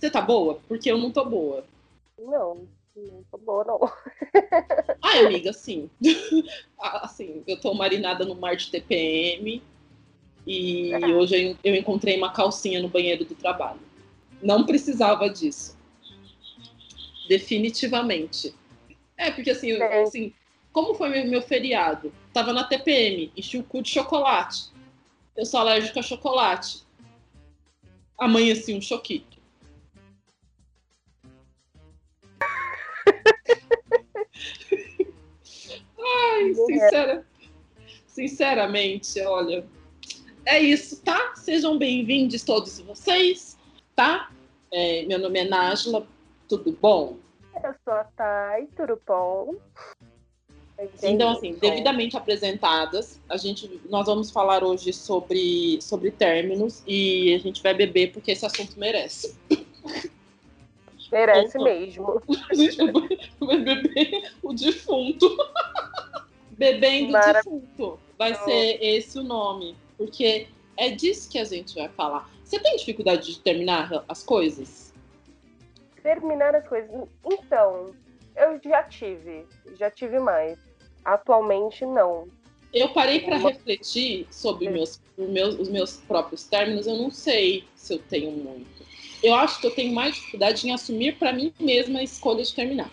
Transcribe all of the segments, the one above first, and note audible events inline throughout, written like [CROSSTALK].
Você tá boa? Porque eu não tô boa. Não, não tô boa, não. [LAUGHS] Ai, amiga, sim. [LAUGHS] assim, eu tô marinada no mar de TPM e é. hoje eu encontrei uma calcinha no banheiro do trabalho. Não precisava disso. Definitivamente. É, porque assim, assim como foi meu, meu feriado? Tava na TPM, enchi o cu de chocolate. Eu sou alérgica a chocolate. Amanheci um choquito. Ai, sincera, sinceramente, olha. É isso, tá? Sejam bem-vindos todos vocês, tá? É, meu nome é Nájila, tudo bom? Eu sou a Thay, tudo bom? Então, assim, devidamente apresentadas, a gente, nós vamos falar hoje sobre, sobre términos e a gente vai beber porque esse assunto merece. Merece então, mesmo. [LAUGHS] A gente vai beber o defunto. [LAUGHS] Bebendo o defunto. Vai ser esse o nome. Porque é disso que a gente vai falar. Você tem dificuldade de terminar as coisas? Terminar as coisas. Então, eu já tive. Já tive mais. Atualmente, não. Eu parei para refletir sobre é. meus, meus, os meus próprios términos. Eu não sei se eu tenho muito. Eu acho que eu tenho mais dificuldade em assumir para mim mesma a escolha de terminar.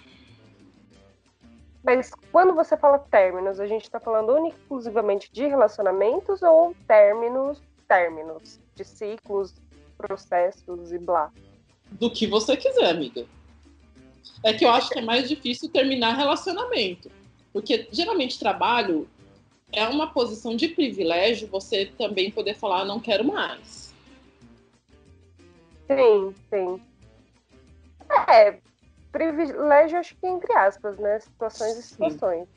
Mas quando você fala términos, a gente está falando única exclusivamente de relacionamentos ou términos, términos, de ciclos, processos e blá? Do que você quiser, amiga. É que eu acho que é mais difícil terminar relacionamento. Porque geralmente trabalho é uma posição de privilégio você também poder falar não quero mais. Sim, sim. É, privilégio acho que entre aspas, né? Situações e situações.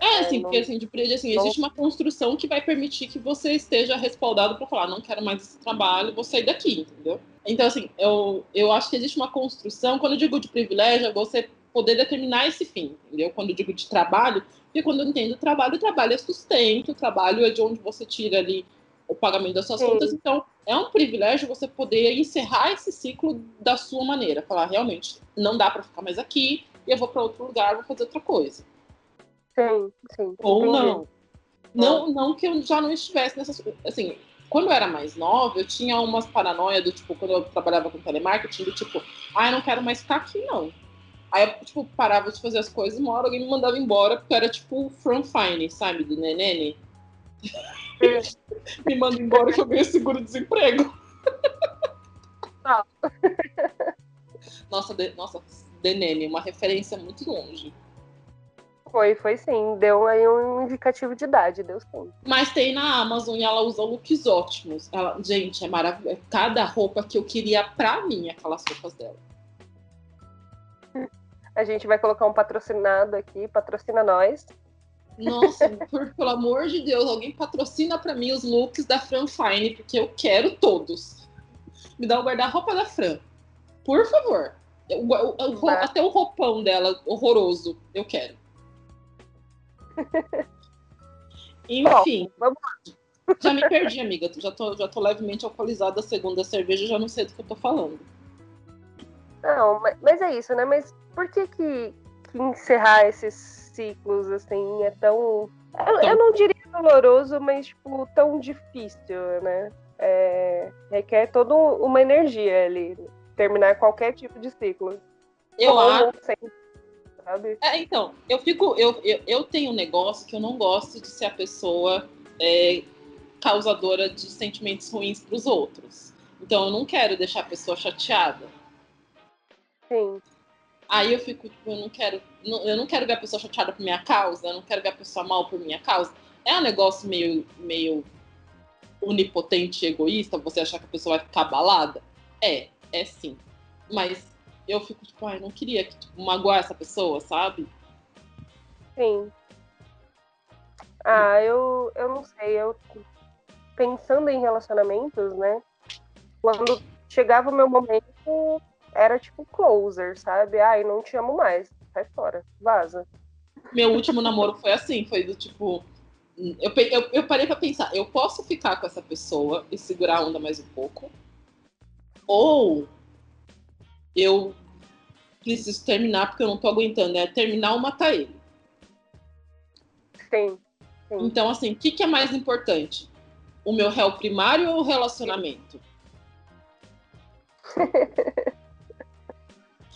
É, assim, é, porque assim, de, assim, existe uma construção que vai permitir que você esteja respaldado para falar, não quero mais esse trabalho, vou sair daqui, entendeu? Então, assim, eu, eu acho que existe uma construção, quando eu digo de privilégio, é você poder determinar esse fim, entendeu? Quando eu digo de trabalho, porque quando eu entendo trabalho, o trabalho é sustento, o trabalho é de onde você tira ali o pagamento das suas Sim. contas, então é um privilégio você poder encerrar esse ciclo da sua maneira, falar realmente não dá para ficar mais aqui e eu vou para outro lugar, vou fazer outra coisa. Sim, sim. Ou Entendi. não. Não, não que eu já não estivesse nessas assim, quando eu era mais nova, eu tinha umas paranoia do tipo, quando eu trabalhava com telemarketing, do tipo, ah, eu não quero mais ficar aqui, não. Aí eu, tipo, parava de fazer as coisas, uma hora alguém me mandava embora, porque era tipo From Fine, sabe, do Nenene. [LAUGHS] me manda embora que eu ganho seguro-desemprego. Ah. nossa, de, nossa, Denene, uma referência muito longe. Foi, foi sim. Deu aí um indicativo de idade, deu sim. Mas tem na Amazon e ela usa looks ótimos. Ela, gente, é maravilhoso. Cada roupa que eu queria pra mim, aquelas roupas dela. A gente vai colocar um patrocinado aqui, patrocina nós. Nossa, por, pelo amor de Deus, alguém patrocina para mim os looks da Fran Fine, porque eu quero todos. Me dá o guarda-roupa da Fran. Por favor. Eu, eu, eu, até o roupão dela, horroroso, eu quero. [LAUGHS] Enfim. Bom, vamos lá. [LAUGHS] Já me perdi, amiga. Já tô, já tô levemente alcoolizada da segunda cerveja, já não sei do que eu tô falando. Não, mas, mas é isso, né? Mas por que que, que encerrar esses ciclos, assim, é tão... Eu, eu não diria doloroso, mas, tipo, tão difícil, né? É, requer toda uma energia ali, terminar qualquer tipo de ciclo. Eu acho... Sabe? É, então, eu fico... Eu, eu, eu tenho um negócio que eu não gosto de ser a pessoa é, causadora de sentimentos ruins para os outros. Então, eu não quero deixar a pessoa chateada. Sim. Aí eu fico, tipo, eu não quero, eu não quero ver a pessoa chateada por minha causa, eu não quero ver a pessoa mal por minha causa. É um negócio meio, meio onipotente e egoísta, você achar que a pessoa vai ficar abalada? É, é sim. Mas eu fico, tipo, ai, não queria tipo, magoar essa pessoa, sabe? Sim. Ah, eu, eu não sei, eu pensando em relacionamentos, né? Quando chegava o meu momento, era tipo closer, sabe? Ai, não te amo mais, sai fora, vaza. Meu último namoro foi assim, foi do tipo. Eu, eu, eu parei pra pensar, eu posso ficar com essa pessoa e segurar a onda mais um pouco? Ou eu preciso terminar porque eu não tô aguentando. É terminar ou matar ele. Sim. sim. Então, assim, o que, que é mais importante? O meu réu primário ou o relacionamento? [LAUGHS]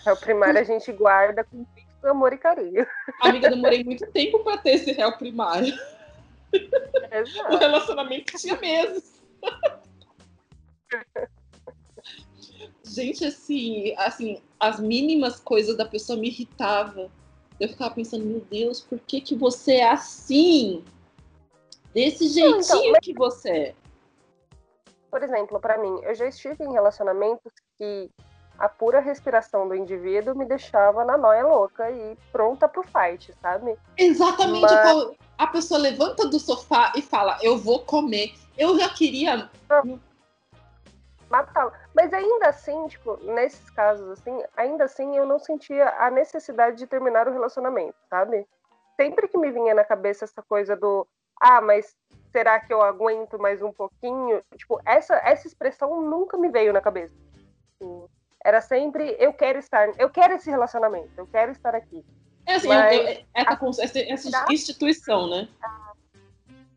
réu primário a gente guarda com muito amor e carinho. Amiga, demorei muito tempo para ter esse réu primário. Exato. O relacionamento tinha meses. Gente, assim, assim, as mínimas coisas da pessoa me irritava. Eu ficava pensando, meu Deus, por que que você é assim? Desse jeitinho então, mas... que você é. Por exemplo, para mim, eu já estive em relacionamentos que a pura respiração do indivíduo me deixava na noia louca e pronta pro fight, sabe? Exatamente. Mas... A pessoa levanta do sofá e fala, eu vou comer. Eu já queria. Matá-la. Mas ainda assim, tipo, nesses casos, assim, ainda assim eu não sentia a necessidade de terminar o relacionamento, sabe? Sempre que me vinha na cabeça essa coisa do, ah, mas será que eu aguento mais um pouquinho? Tipo, essa, essa expressão nunca me veio na cabeça. Assim, era sempre, eu quero estar, eu quero esse relacionamento, eu quero estar aqui. É assim, mas, eu, eu, essa, essa, instituição, né?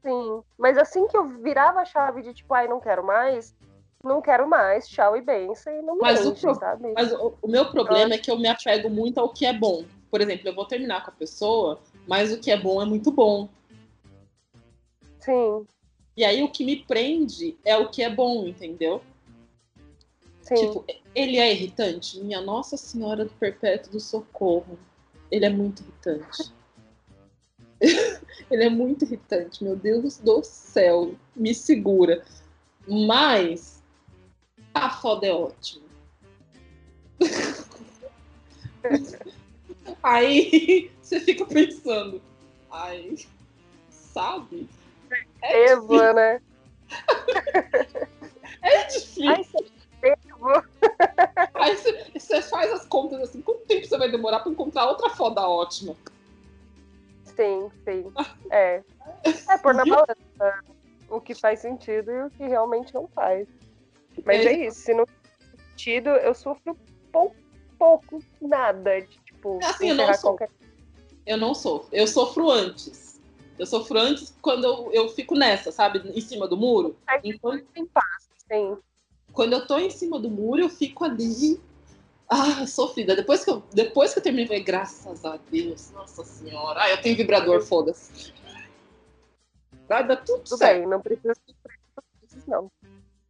Sim, mas assim que eu virava a chave de tipo, ai, não quero mais, não quero mais, tchau e benção, e não me mas enche, o, sabe? Mas o, o meu problema é que eu me apego muito ao que é bom. Por exemplo, eu vou terminar com a pessoa, mas o que é bom é muito bom. Sim. E aí o que me prende é o que é bom, entendeu? Sim. Tipo, ele é irritante? Minha Nossa Senhora do Perpétuo do Socorro. Ele é muito irritante. [LAUGHS] ele é muito irritante, meu Deus do céu. Me segura. Mas a foda é ótima. [LAUGHS] Aí você fica pensando, ai, sabe? É Eva, né? [LAUGHS] é difícil. Ai, [LAUGHS] Aí você faz as contas assim, quanto tempo você vai demorar para encontrar outra foda ótima? Sim, sim. [LAUGHS] É. É por na balança o que faz sentido e o que realmente não faz. Mas é, é isso, se não tem sentido, eu sofro pouco, pouco nada de, tipo, assim, eu não sou. Qualquer... Eu não sofro. Eu sofro antes. Eu sofro antes quando eu, eu fico nessa, sabe? Em cima do muro. É, Enquanto... Tem paz, sim. Quando eu tô em cima do muro, eu fico ali. Ah, sofrida. Depois que eu, depois que eu terminei, falei, graças a Deus, nossa senhora. Ah, eu tenho vibrador, foda-se. Vai dar tudo, tudo certo. Bem, não precisa não.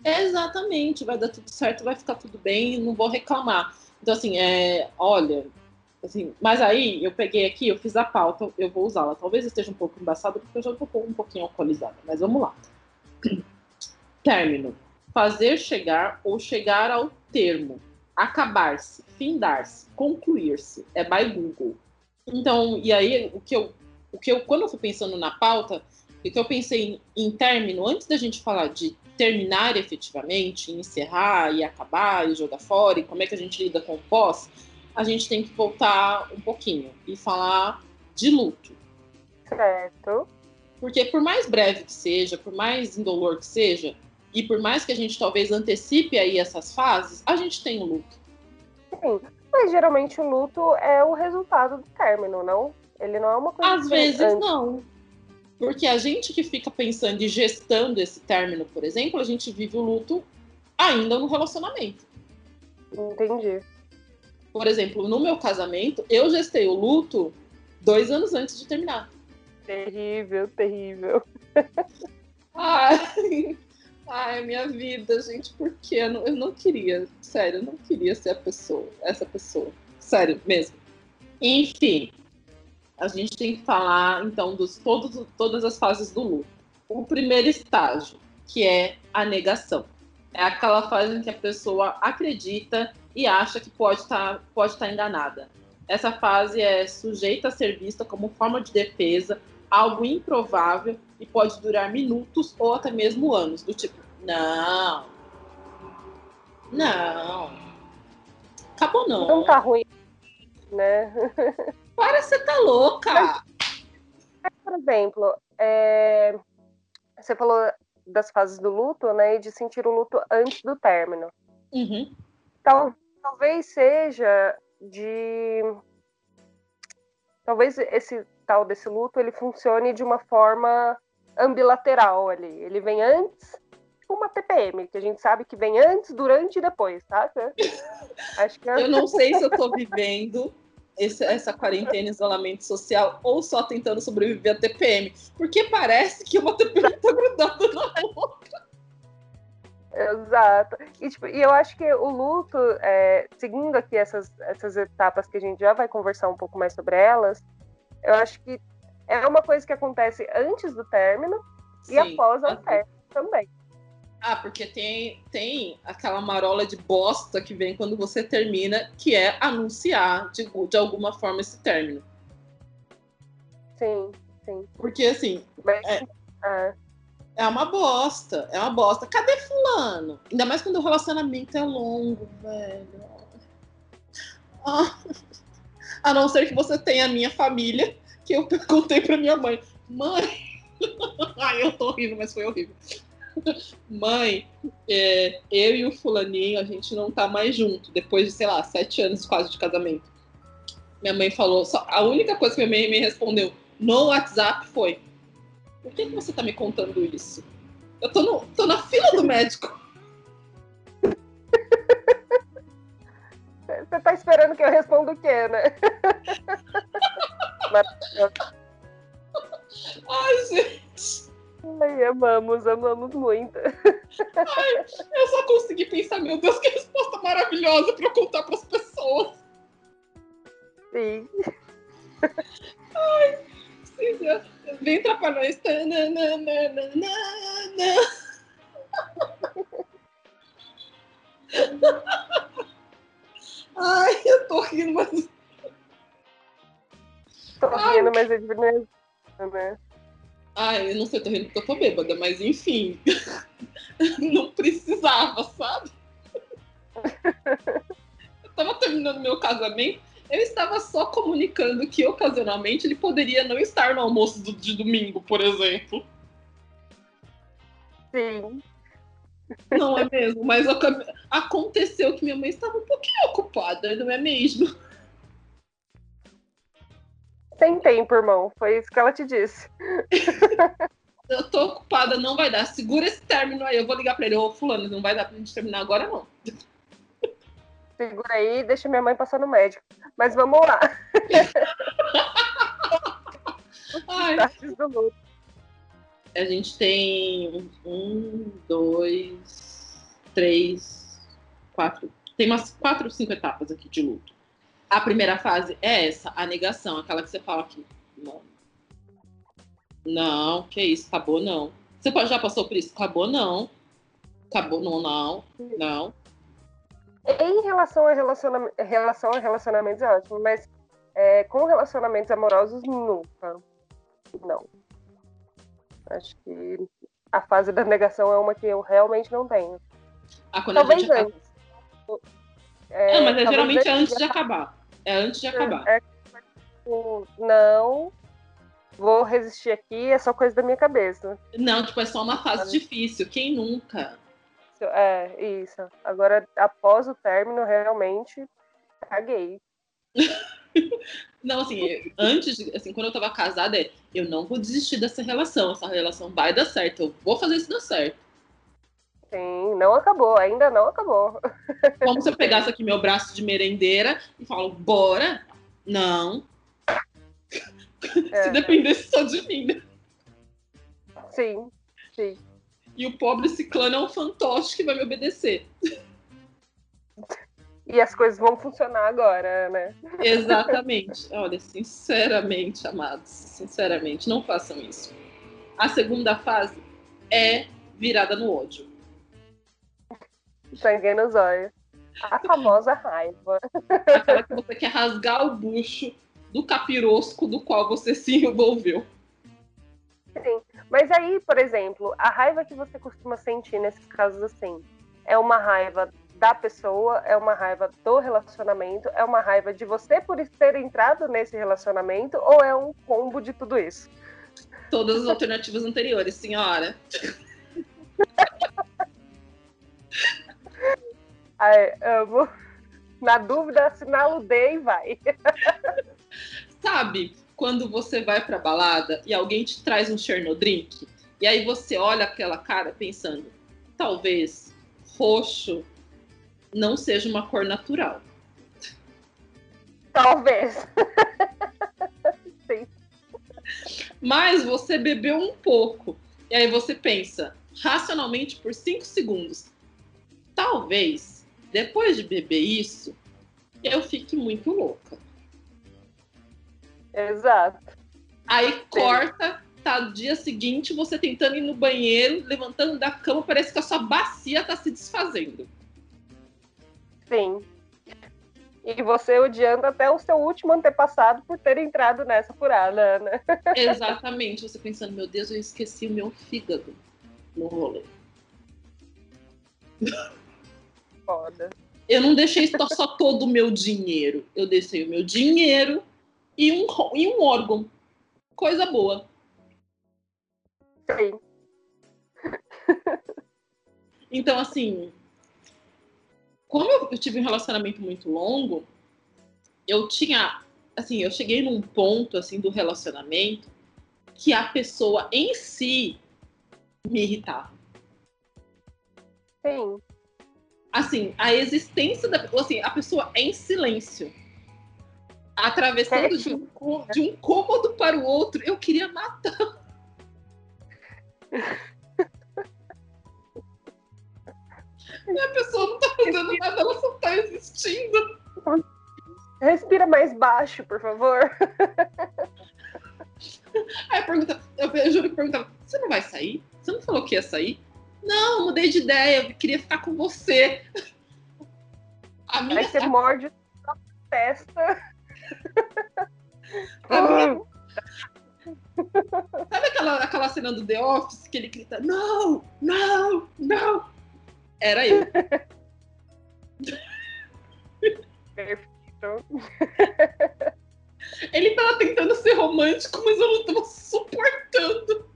Exatamente, vai dar tudo certo, vai ficar tudo bem, não vou reclamar. Então, assim, é, olha, assim, mas aí eu peguei aqui, eu fiz a pauta, eu vou usá-la. Talvez esteja um pouco embaçada, porque eu já estou um pouquinho alcoolizada, mas vamos lá. [CLEARS THROAT] Término. Fazer chegar ou chegar ao termo. Acabar-se, findar-se, concluir-se. É by Google. Então, e aí, o que eu, o que eu quando eu fui pensando na pauta, o que eu pensei em, em término, antes da gente falar de terminar efetivamente, encerrar e acabar e jogar fora, e como é que a gente lida com o pós, a gente tem que voltar um pouquinho e falar de luto. Certo. Porque por mais breve que seja, por mais indolor que seja, e por mais que a gente talvez antecipe aí essas fases, a gente tem o luto. Sim, mas geralmente o luto é o resultado do término, não? Ele não é uma coisa. Às vezes antes. não. Porque a gente que fica pensando e gestando esse término, por exemplo, a gente vive o luto ainda no relacionamento. Entendi. Por exemplo, no meu casamento, eu gestei o luto dois anos antes de terminar. Terrível, terrível. [LAUGHS] Ai, ai, minha vida, gente, por quê? Eu não, eu não queria, sério, eu não queria ser a pessoa, essa pessoa. Sério, mesmo. Enfim, a gente tem que falar, então, dos todas as fases do luto. O primeiro estágio, que é a negação. É aquela fase em que a pessoa acredita e acha que pode estar tá, pode tá enganada. Essa fase é sujeita a ser vista como forma de defesa, algo improvável e pode durar minutos ou até mesmo anos. Do tipo, não, não, acabou não. Não tá ruim, né? Para, você tá louca! por exemplo, é... você falou das fases do luto, né? E de sentir o luto antes do término. Uhum. Tal, talvez seja de. Talvez esse tal desse luto ele funcione de uma forma ambilateral ali. Ele vem antes, tipo uma TPM, que a gente sabe que vem antes, durante e depois, tá? Acho que é... [LAUGHS] Eu não sei se eu tô vivendo esse, essa quarentena, isolamento social, ou só tentando sobreviver a TPM. Porque parece que uma TPM tá grudada na outra. Exato. E, tipo, e eu acho que o luto, é, seguindo aqui essas, essas etapas que a gente já vai conversar um pouco mais sobre elas, eu acho que é uma coisa que acontece antes do término Sim. e após o término também. Ah, porque tem, tem aquela marola de bosta que vem quando você termina, que é anunciar de, de alguma forma esse término. Sim, sim. Porque assim. Mas, é, é. é uma bosta, é uma bosta. Cadê fulano? Ainda mais quando o relacionamento é longo, velho. Ah. A não ser que você tenha a minha família, que eu [LAUGHS] contei pra minha mãe. Mãe! [LAUGHS] Ai, eu tô rindo, mas foi horrível. Mãe, é, eu e o fulaninho, a gente não tá mais junto, depois de, sei lá, sete anos quase de casamento. Minha mãe falou, só, a única coisa que minha mãe me respondeu no WhatsApp foi: Por que, que você tá me contando isso? Eu tô, no, tô na fila do médico. Você tá esperando que eu responda o quê, né? [LAUGHS] Ai, gente. Ai, amamos, amamos muito. Ai, eu só consegui pensar, meu Deus, que resposta maravilhosa para contar para as pessoas. Sim. Ai, Cíntia, vem trapalhões. [LAUGHS] Ai, eu tô rindo, mas. Tô rindo, mas é de né? Ai, eu não sei, tô rindo porque eu tô bêbada, mas enfim. [LAUGHS] não precisava, sabe? [LAUGHS] eu tava terminando meu casamento, eu estava só comunicando que ocasionalmente ele poderia não estar no almoço do, de domingo, por exemplo. Sim. Não é mesmo? Mas aconteceu que minha mãe estava um pouquinho ocupada, não é mesmo? Tem tempo, irmão. Foi isso que ela te disse. [LAUGHS] eu tô ocupada, não vai dar. Segura esse término aí. Eu vou ligar pra ele. Ô, fulano, não vai dar pra gente terminar agora, não. [LAUGHS] Segura aí, deixa minha mãe passar no médico. Mas vamos lá. [LAUGHS] Ai. A gente tem um, dois, três, quatro. Tem umas quatro, cinco etapas aqui de luto. A primeira fase é essa, a negação, aquela que você fala aqui. Não. Não, que isso, acabou não. Você já passou por isso? Acabou não. Acabou não, não, não. Em relação a, relaciona... relação a relacionamentos é ótimo, mas é, com relacionamentos amorosos, nunca. Não. Acho que a fase da negação é uma que eu realmente não tenho. Ah, quando talvez a gente antes. É, é, mas é geralmente antes de acabar. É antes de acabar. É, tipo, não, vou resistir aqui, é só coisa da minha cabeça. Não, tipo, é só uma fase difícil. Quem nunca? É, isso. Agora, após o término, realmente, caguei. [LAUGHS] [LAUGHS] não, assim, antes, assim, quando eu tava casada, é, eu não vou desistir dessa relação. Essa relação vai dar certo. Eu vou fazer isso dar certo. Sim, não acabou, ainda não acabou. [LAUGHS] Como se eu pegasse aqui meu braço de merendeira e falo, bora? Não. [LAUGHS] É. se dependesse só de mim, né? Sim, sim. E o pobre ciclano é um fantoche que vai me obedecer. E as coisas vão funcionar agora, né? Exatamente. Olha, sinceramente, amados, sinceramente, não façam isso. A segunda fase é virada no ódio. Sangue nos olhos. A famosa raiva. Aquela que você quer rasgar o bucho do capirosco do qual você se envolveu. Sim. Mas aí, por exemplo, a raiva que você costuma sentir nesses casos assim, é uma raiva da pessoa, é uma raiva do relacionamento, é uma raiva de você por ter entrado nesse relacionamento, ou é um combo de tudo isso? Todas as alternativas anteriores, senhora. [LAUGHS] Ai, amo. Na dúvida, assinala o D e vai. [LAUGHS] Sabe, quando você vai pra balada e alguém te traz um Chernodrink, e aí você olha aquela cara pensando, talvez roxo não seja uma cor natural. Talvez. [LAUGHS] Sim. Mas você bebeu um pouco. E aí você pensa, racionalmente, por cinco segundos. Talvez, depois de beber isso, eu fique muito louca. Exato. Aí Sim. corta, tá no dia seguinte, você tentando ir no banheiro, levantando da cama, parece que a sua bacia tá se desfazendo. Sim. E você odiando até o seu último antepassado por ter entrado nessa furada, né? Exatamente. Você pensando, meu Deus, eu esqueci o meu fígado no rolê. Foda. Eu não deixei só todo o meu dinheiro. Eu deixei o meu dinheiro e um, e um órgão. Coisa boa. Sim. Então, assim, como eu tive um relacionamento muito longo, eu tinha, assim, eu cheguei num ponto, assim, do relacionamento que a pessoa em si me irritava. Sim. Assim, a existência da assim, a pessoa em silêncio. Atravessando de um, de um cômodo para o outro, eu queria matar. [LAUGHS] E a pessoa não tá fazendo nada, ela só tá existindo. Respira mais baixo, por favor. Aí pergunta, eu, eu juro que perguntava, você não vai sair? Você não falou que ia sair? Não, mudei de ideia, eu queria ficar com você. A minha... Aí você morde a testa. A minha... Sabe aquela, aquela cena do The Office que ele grita, não, não, não? Era eu. Perfeito. Ele tava tentando ser romântico, mas eu não tava suportando.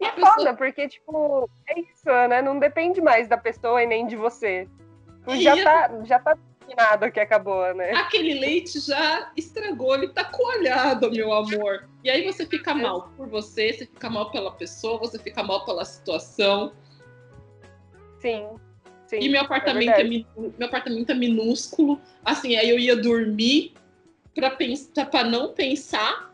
E é pessoa... foda, porque, tipo, é isso, né? Não depende mais da pessoa e nem de você. Já, tá, já tá nada que acabou, né? Aquele leite já estragou, ele tá coalhado, meu amor. E aí você fica é. mal por você, você fica mal pela pessoa, você fica mal pela situação. Sim. Sim, e meu apartamento é, é meu apartamento é minúsculo. Assim, aí eu ia dormir para pensar para não pensar.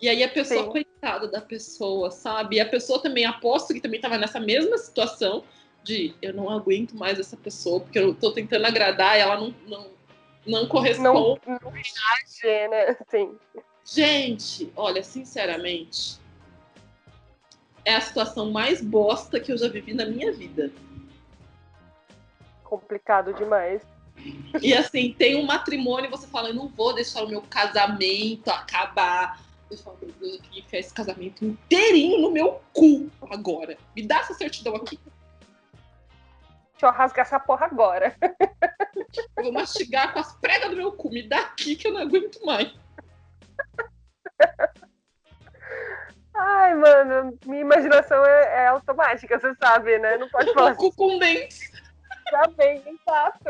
E aí a pessoa, Sim. coitada da pessoa, sabe? E a pessoa também aposto que também estava nessa mesma situação de eu não aguento mais essa pessoa, porque eu tô tentando agradar e ela não, não, não corresponde. Não, não reage, né? [LAUGHS] Sim. Gente, olha, sinceramente, é a situação mais bosta que eu já vivi na minha vida. Complicado demais. E assim, tem um matrimônio e você fala, eu não vou deixar o meu casamento acabar. Eu falo, meu Deus, eu queria enfiar esse casamento inteirinho no meu cu agora. Me dá essa certidão aqui. Deixa eu rasgar essa porra agora. Vou mastigar com as pregas do meu cu. Me dá aqui que eu não aguento mais. Ai, mano, minha imaginação é, é automática, você sabe, né? Não pode falar. Cu com dentes. Já vem, exato.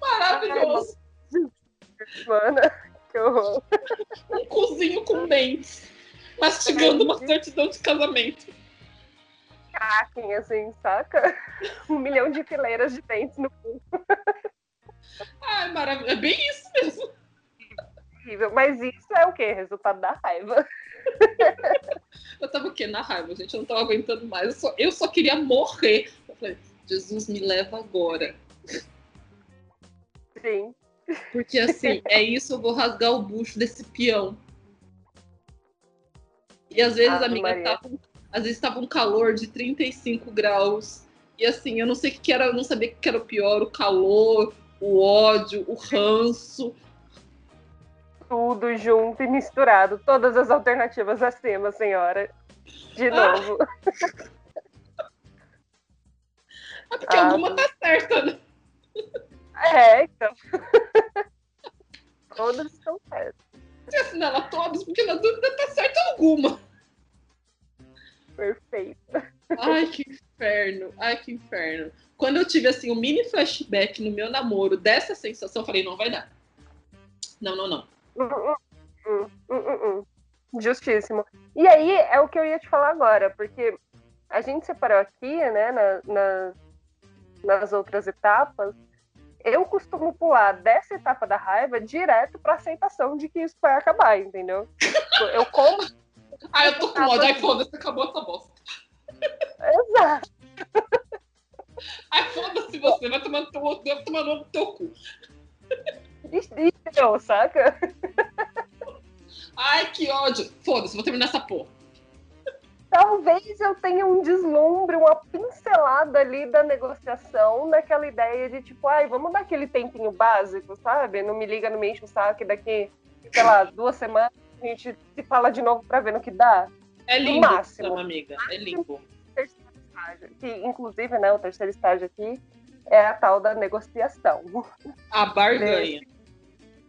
Maravilhoso. Ai, mano, que horror. Um cozinho com dentes. Mastigando uma certidão de casamento assim, saca? [LAUGHS] Um milhão de fileiras de dentes no cu. Ai, maravilha. É bem isso mesmo. Mas isso é o quê? Resultado da raiva. Eu tava o quê? Na raiva, gente. Eu não tava aguentando mais. Eu só, eu só queria morrer. Eu falei, Jesus me leva agora. Sim. Porque assim, [LAUGHS] é isso, eu vou rasgar o bucho desse peão. E às vezes, ah, amiga, tá com às vezes estava um calor de 35 graus. E assim, eu não sei o que era, eu não sabia o que era o pior, o calor, o ódio, o ranço. Tudo junto e misturado, todas as alternativas acima, senhora. De ah. novo. Ah, porque ah, alguma tá certa, né? É, então. [LAUGHS] todas estão certas. Se assinala todas, porque na dúvida tá certa alguma. Perfeito. Ai, que inferno. Ai, que inferno. Quando eu tive, assim, um mini flashback no meu namoro dessa sensação, eu falei, não vai dar. Não, não, não. Hum, hum, hum, Justíssimo. E aí, é o que eu ia te falar agora, porque a gente separou aqui, né, na, na, nas outras etapas, eu costumo pular dessa etapa da raiva direto pra aceitação de que isso vai acabar, entendeu? [LAUGHS] Eu como. Ah, eu tô com ódio. Ai, foda-se, acabou essa bosta. Exato. Ai, foda-se você, vai tomar no teu, deve tomar no teu cu. Desistiu, saca? Ai, que ódio. Foda-se, vou terminar essa porra. Talvez eu tenha um deslumbre, uma pincelada ali da negociação, naquela ideia de tipo, ai, vamos dar aquele tempinho básico, sabe? Não me liga, não me enche o saco, daqui, sei lá, duas semanas a gente se fala de novo pra ver no que dá. É lindo, máximo. Então, amiga, é lindo. Que, inclusive, né, o terceiro estágio aqui é a tal da negociação. A barganha.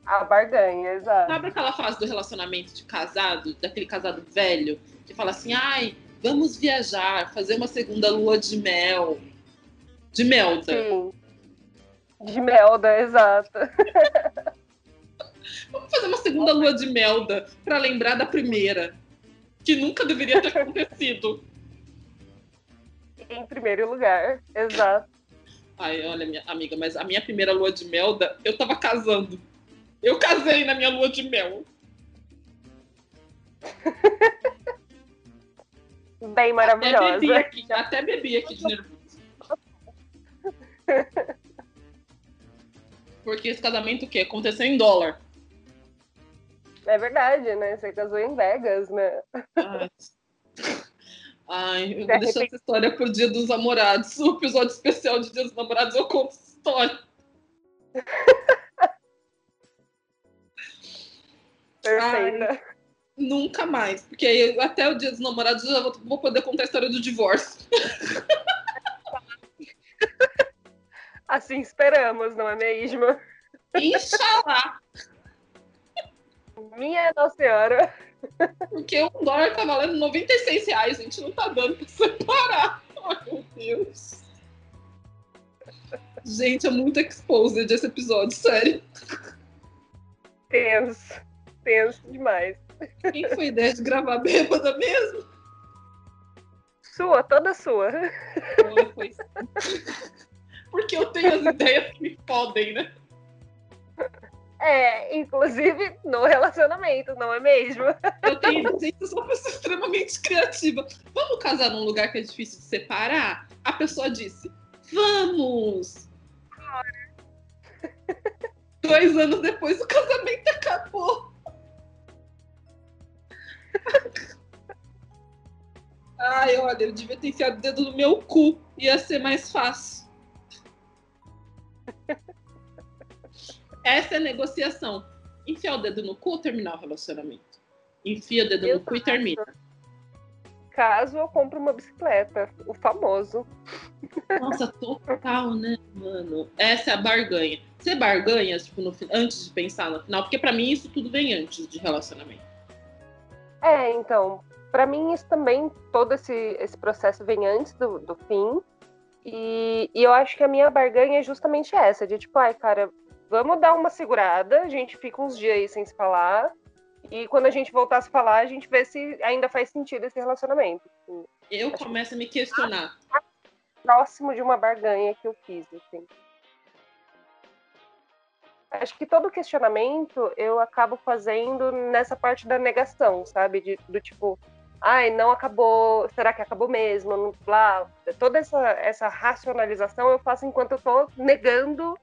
A barganha, exato. Sabe aquela fase do relacionamento de casado, daquele casado velho, que fala assim, ai, vamos viajar, fazer uma segunda lua de mel. De melda. Sim. De melda, exato. [LAUGHS] vamos fazer uma segunda lua de melda para lembrar da primeira, que nunca deveria ter acontecido. Em primeiro lugar, exato. Ai, olha, minha amiga, mas a minha primeira lua de melda, eu tava casando. Eu casei na minha lua de mel. [LAUGHS] Bem maravilhosa. Até bebi aqui, até bebi aqui de nervoso. [LAUGHS] Porque esse casamento o quê? Aconteceu em dólar. É verdade, né? Você casou em Vegas, né? Ai, Ai eu vou deixar essa história pro Dia dos Namorados. O episódio especial de Dia dos Namorados eu conto essa história. [LAUGHS] Perfeita. Ai, nunca mais. Porque aí, até o dia dos namorados eu já vou, vou poder contar a história do divórcio. [LAUGHS] Assim esperamos, não é mesmo? Inxalá! Minha Nossa Senhora! Porque um dólar tá valendo 96 reais, a gente não tá dando pra separar. [LAUGHS] Ai, meu Deus. Gente, é muito exposed esse episódio, sério. Tenso tenso demais. Quem foi a ideia de gravar bêbada mesmo? Sua, toda sua. Foi. Porque eu tenho as ideias que me podem, né? É, inclusive no relacionamento, não é mesmo? Eu tenho, gente, eu sou uma pessoa extremamente criativa. Vamos casar num lugar que é difícil de separar? A pessoa disse, vamos! Dois anos depois o casamento acabou. Ai, olha, eu devia ter enfiado o dedo no meu cu. Ia ser mais fácil. Essa é a negociação. Enfiar o dedo no cu ou terminar o relacionamento? Enfia o dedo no cu e termina. Caso eu compre uma bicicleta, o famoso. Nossa, total, né, mano? Essa é a barganha. Você barganha, tipo, no, antes de pensar no final? Porque para mim isso tudo vem antes de relacionamento. É, então, para mim isso também, todo esse, esse processo vem antes do, do fim. E, e, eu acho que a minha barganha é justamente essa, de tipo, ai, cara, vamos dar uma segurada, a gente fica uns dias aí sem se falar. E quando a gente voltar a se falar, a gente vê se ainda faz sentido esse relacionamento. Eu começo a me questionar. Próximo de uma barganha que eu fiz, assim acho que todo questionamento eu acabo fazendo nessa parte da negação, sabe? De, do tipo, ai, não acabou, será que acabou mesmo? Lá, toda essa, essa racionalização eu faço enquanto eu tô negando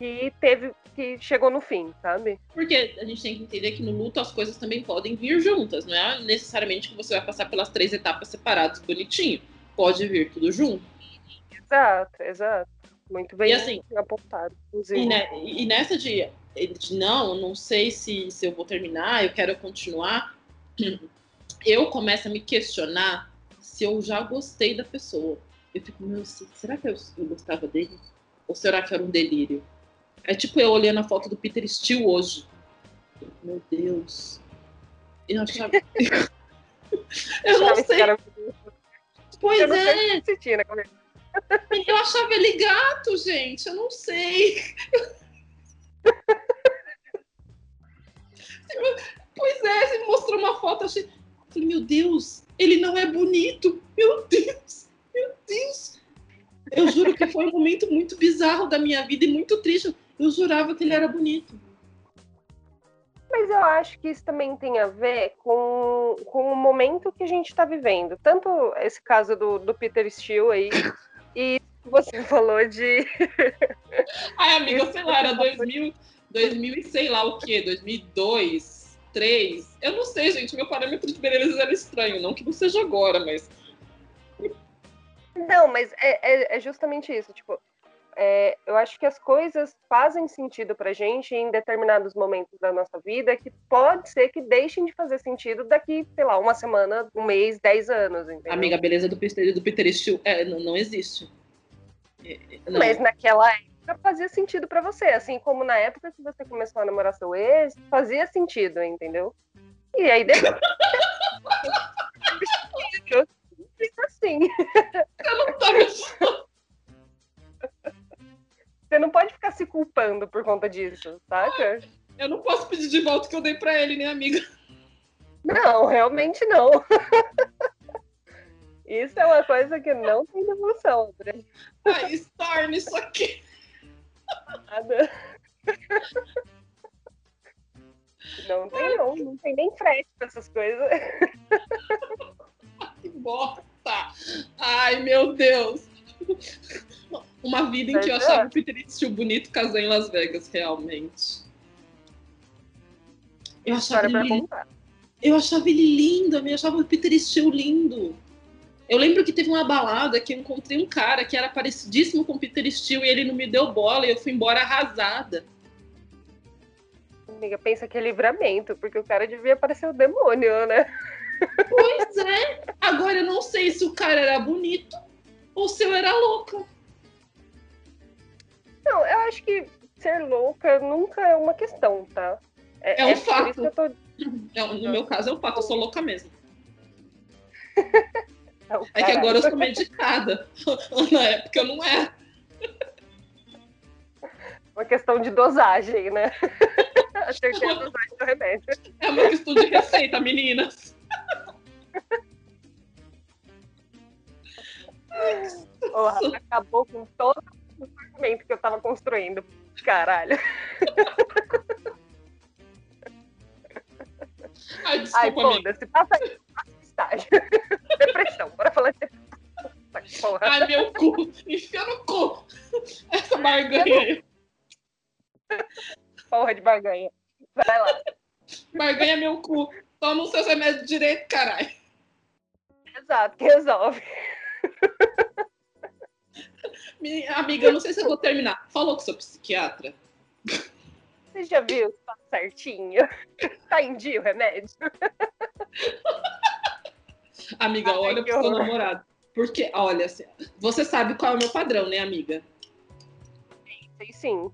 que teve, que chegou no fim, sabe? Porque a gente tem que entender que no luto as coisas também podem vir juntas, não é necessariamente que você vai passar pelas três etapas separadas bonitinho. Pode vir tudo junto. Exato, exato. Muito bem e, assim, apontado. E, né, e, nessa de, de, não, não sei se, se eu vou terminar, eu quero continuar, [CLEARS THROAT] eu começo a me questionar se eu já gostei da pessoa. Eu fico, meu, será que eu, eu gostava dele? Ou será que era um delírio? É tipo eu olhando a foto do Peter Steele hoje. Meu Deus. Eu [LAUGHS] achava. eu não sei. Pois eu é. Sentir, né, eu achava ele gato, gente. Eu não sei. [LAUGHS] pois é, você mostrou uma foto, achei. Falei, meu Deus, ele não é bonito. Meu Deus, meu Deus. Eu juro que foi um momento muito bizarro da minha vida e muito triste. Eu jurava que ele era bonito. Mas eu acho que isso também tem a ver com, com o momento que a gente está vivendo. Tanto esse caso do, do Peter Steele aí, [COUGHS] e você falou de. [LAUGHS] Ai, amiga, sei lá, era 2000, 2000 e sei lá o quê, 2002, 2003. Eu não sei, gente, meu parâmetro de beleza era estranho. Não que não seja agora, mas. Não, mas é, é, é justamente isso. Tipo, é, eu acho que as coisas fazem sentido pra gente em determinados momentos da nossa vida que pode ser que deixem de fazer sentido daqui, sei lá, uma semana, um mês, dez anos. Entendeu? Amiga, a beleza do Peter, do Peter Steele é, não, não existe. É, é, não. Mas naquela época fazia sentido para você, assim como na época que você começou a namorar seu ex, fazia sentido, entendeu? E aí depois. [LAUGHS] assim. Eu não tava. Você não pode ficar se culpando por conta disso, saca? Eu não posso pedir de volta o que eu dei pra ele, né, amiga? Não, realmente não. [LAUGHS] Isso é uma coisa que não tem devolução, André. Ai, Storm, isso aqui. Nada. Não tem não, não tem nem frete pra essas coisas. [LAUGHS] Que bosta! Ai, meu Deus! [LAUGHS] Uma vida em que eu achava o Peter Steele bonito casar em Las Vegas, realmente. Eu achava, ele, eu achava ele lindo, eu achava o Peter Steele lindo. Eu lembro que teve uma balada que eu encontrei um cara que era parecidíssimo com o Peter Steele e ele não me deu bola e eu fui embora arrasada. Amiga, pensa que é livramento, porque o cara devia parecer o demônio, né? Pois é. Agora eu não sei se o cara era bonito ou se eu era louca. Não, eu acho que ser louca nunca é uma questão, tá? É, é um é fato. Tô... [CLEARS THROAT] É, no meu caso é um fato, eu sou louca mesmo. [LAUGHS] É, é que agora eu sou medicada. [LAUGHS] Na época eu não era. Uma questão de dosagem, né? [LAUGHS] Acertei a dosagem do remédio. É uma questão de receita, meninas. Porra, acabou com todo o argumento que eu tava construindo. Caralho. Ai, desculpa, Ai, foda-se. Passa aí. Estágio. Depressão. Bora falar de depressão. Ai, meu cu. Enfia no cu. Essa barganha aí. Porra de barganha. Vai lá. Barganha meu cu. Toma os seus remédios direito, caralho. Exato, que resolve. Minha amiga, eu não sei se eu vou terminar. Falou com seu psiquiatra. Você já viu? Tá certinho. [LAUGHS] Tá em dia o remédio? [LAUGHS] Amiga, Ai, olha pro seu namorado. Porque, olha, assim, você sabe qual é o meu padrão, né, amiga? Sei sim.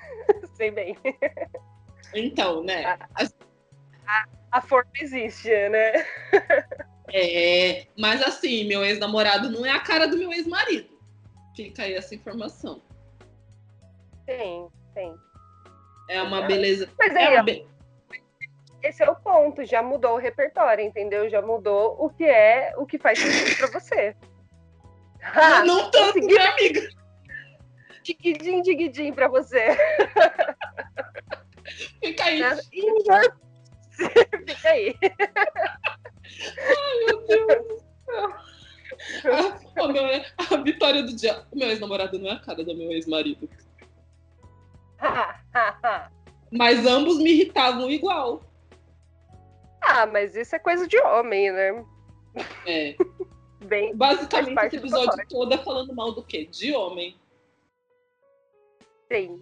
[LAUGHS] sei bem. Então, né? A, a, a forma existe, né? É, mas assim, meu ex-namorado não é a cara do meu ex-marido. Fica aí essa informação. Tem, tem. É uma beleza. Mas é aí, be... esse é o ponto, já mudou o repertório, entendeu? Já mudou o que é, o que faz sentido pra você. Ah, não, tanto, consegui... né, amiga? Tiguidim, tiguidim pra você. Fica aí. [LAUGHS] Fica aí. Ai, meu Deus do [LAUGHS] céu. [LAUGHS] A, meu, a vitória do dia. O meu ex-namorado não é a cara do meu ex-marido. [LAUGHS] mas ambos me irritavam igual. Ah, mas isso é coisa de homem, né? É. [LAUGHS] Bem, Basicamente, esse episódio todo é falando mal do quê? De homem. Sim.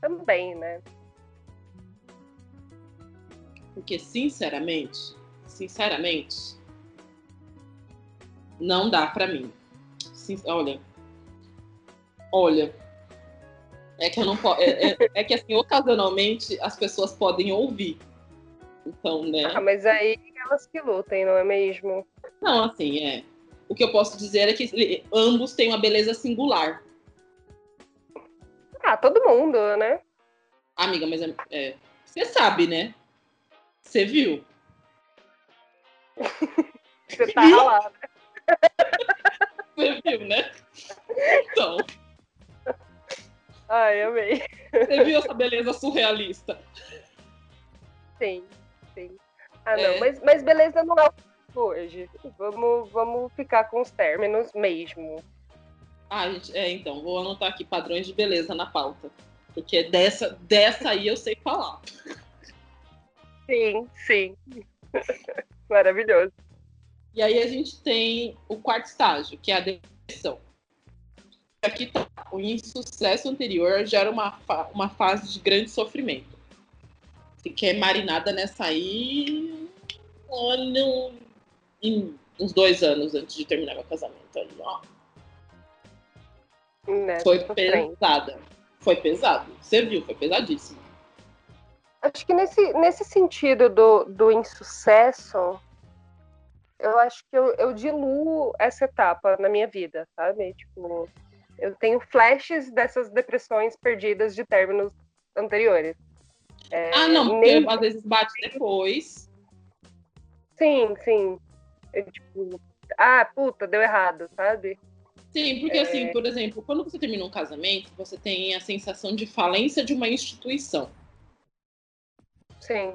Também, né? Porque, sinceramente, sinceramente, não dá para mim. Olha, olha, é que eu não posso. É, é, é, que assim, ocasionalmente as pessoas podem ouvir. Então, né? Ah, mas aí elas que lutem, não é mesmo? Não, assim, é. O que eu posso dizer é que ambos têm uma beleza singular. Ah, todo mundo, né? Amiga, mas é, é, você sabe, né? Você viu? [LAUGHS] você tá lá, né? [LAUGHS] Você viu, né? Então. Ai, amei. Você viu essa beleza surrealista? Sim, sim. Ah, não, é. mas, mas beleza não é hoje. Vamos, vamos ficar com os términos mesmo. Ah, gente, é, então, vou anotar aqui padrões de beleza na pauta. Porque dessa, dessa aí eu sei falar. Sim, sim. [LAUGHS] Maravilhoso. E aí a gente tem o quarto estágio, que é a depressão. Aqui tá, o insucesso anterior gera uma, uma fase de grande sofrimento. Se quer marinada nessa aí, olha, em uns dois anos antes de terminar meu casamento. Aí, ó. Foi pesada. Foi pesado. Você viu, foi pesadíssimo. Acho que nesse, nesse sentido do, do insucesso, eu acho que eu, eu diluo essa etapa na minha vida, sabe? Tipo, eu tenho flashes dessas depressões perdidas de términos anteriores. É, ah, não, porque nem... às vezes bate depois. Sim, sim. Eu, tipo, ah, puta, deu errado, sabe? Sim, porque é... assim, por exemplo, quando você termina um casamento, você tem a sensação de falência de uma instituição. Sim.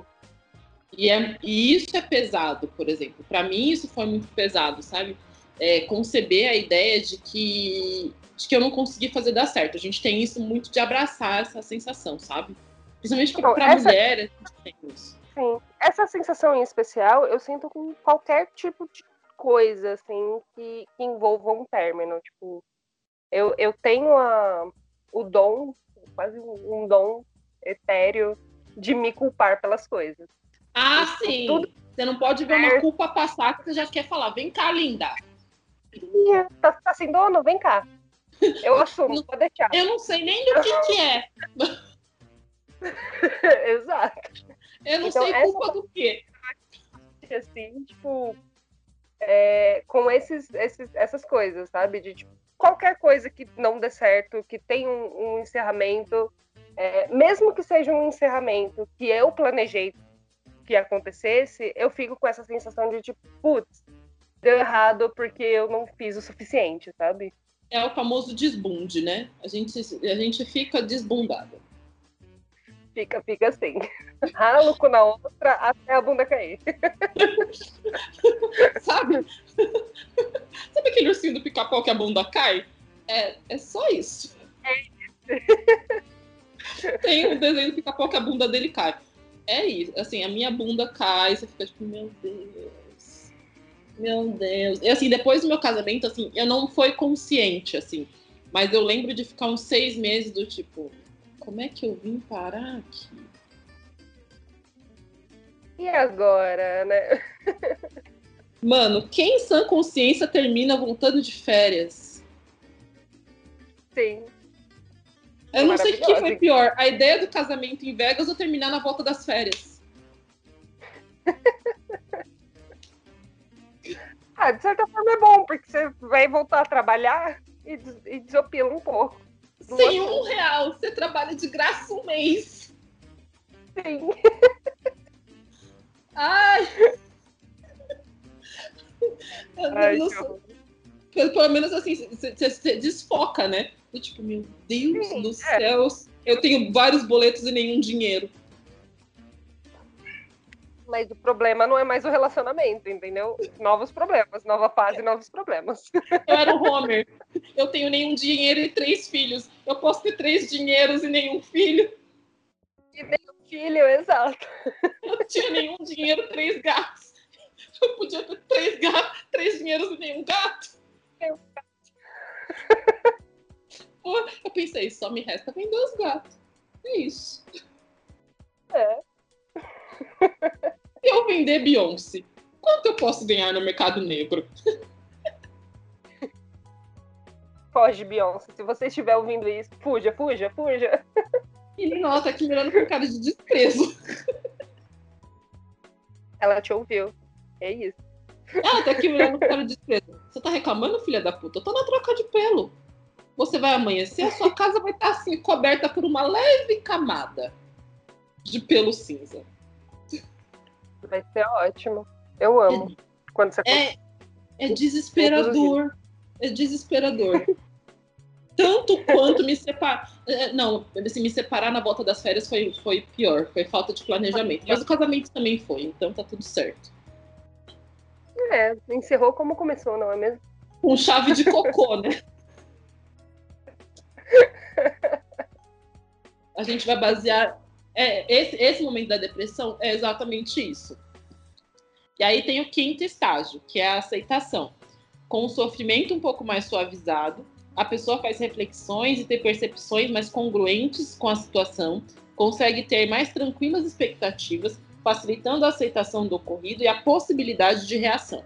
E, é, e isso é pesado, por exemplo. Para mim, isso foi muito pesado, sabe? É, conceber a ideia de que, de que eu não consegui fazer dar certo. A gente tem isso muito de abraçar essa sensação, sabe? Principalmente para essa... mulher, a gente tem isso. Sim. Essa sensação em especial, eu sinto com qualquer tipo de coisa, assim, que, que envolva um término. Tipo, eu, eu tenho a, o dom, quase um dom etéreo, de me culpar pelas coisas. Ah, sim. Tudo... Você não pode ver uma culpa passar que você já quer falar, vem cá, linda. Tá, tá sem dono? Vem cá. Eu [LAUGHS] assumo, pode deixar. Eu não sei nem do que, que é. [LAUGHS] Exato. Eu não então, sei culpa do quê. Assim, tipo, é, com esses, esses, essas coisas, sabe? De tipo, qualquer coisa que não dê certo, que tenha um, um encerramento, é, mesmo que seja um encerramento que eu planejei que acontecesse, eu fico com essa sensação de tipo, putz, deu errado porque eu não fiz o suficiente, sabe? É o famoso desbunde, né? A gente, a gente fica desbundada. Fica, fica assim. [LAUGHS] Ralo na outra até a bunda cair. [LAUGHS] Sabe? [LAUGHS] Sabe aquele ursinho do pica-pau que a bunda cai? É, é só isso. É. Tem um desenho do pica-pau que a bunda dele cai. É isso. Assim, a minha bunda cai, você fica tipo, meu Deus. Meu Deus. E assim, depois do meu casamento, assim, eu não fui consciente, assim. Mas eu lembro de ficar uns seis meses do tipo, como é que eu vim parar aqui? E agora, né? Mano, quem em sã consciência termina voltando de férias? Sim. Eu não sei o que foi pior, a ideia do casamento em Vegas ou terminar na volta das férias. [LAUGHS] ah, de certa forma é bom, porque você vai voltar a trabalhar e, e desopila um pouco. Sem um real, você trabalha de graça um mês. Sim. Ai! Eu Ai, não sou... Pelo menos assim, você desfoca, né? Eu, tipo, meu Deus Sim, do é. céu, eu tenho vários boletos e nenhum dinheiro. Mas o problema não é mais o relacionamento, entendeu? Novos problemas, nova fase, novos problemas. Eu era o Homer. Eu tenho nenhum dinheiro e três filhos. Eu posso ter três dinheiros e nenhum filho. E nenhum filho, exato. Eu não tinha nenhum dinheiro, três gatos. Eu podia ter três gatos, três dinheiros e nenhum gato. Eu, [LAUGHS] eu pensei, só me resta vender os gatos. É isso. É. Se eu vender Beyoncé, quanto eu posso ganhar no mercado negro? Foge, Beyoncé. Se você estiver ouvindo isso, fuja, fuja, fuja. Ele, nossa, aqui mirando com cara de desprezo. Ela te ouviu. É isso. Ela tá aqui olhando com cara de desprezo. Você tá reclamando, filha da puta? Eu tô na troca de pelo. Você vai amanhecer, a sua casa vai estar tá, assim, coberta por uma leve camada de pelo cinza. Vai ser ótimo. Eu amo. É, quando você é, é desesperador. É desesperador. Tanto quanto me separar. É, não, assim, me separar na volta das férias foi, foi pior. Foi falta de planejamento. Mas o casamento também foi, então tá tudo certo. É, encerrou como começou, não é mesmo? Com chave de cocô, né? A gente vai basear. É, esse, esse momento da depressão é exatamente isso. E aí tem o quinto estágio, que é a aceitação. Com o sofrimento um pouco mais suavizado, a pessoa faz reflexões e tem percepções mais congruentes com a situação, consegue ter mais tranquilas expectativas, facilitando a aceitação do ocorrido e a possibilidade de reação.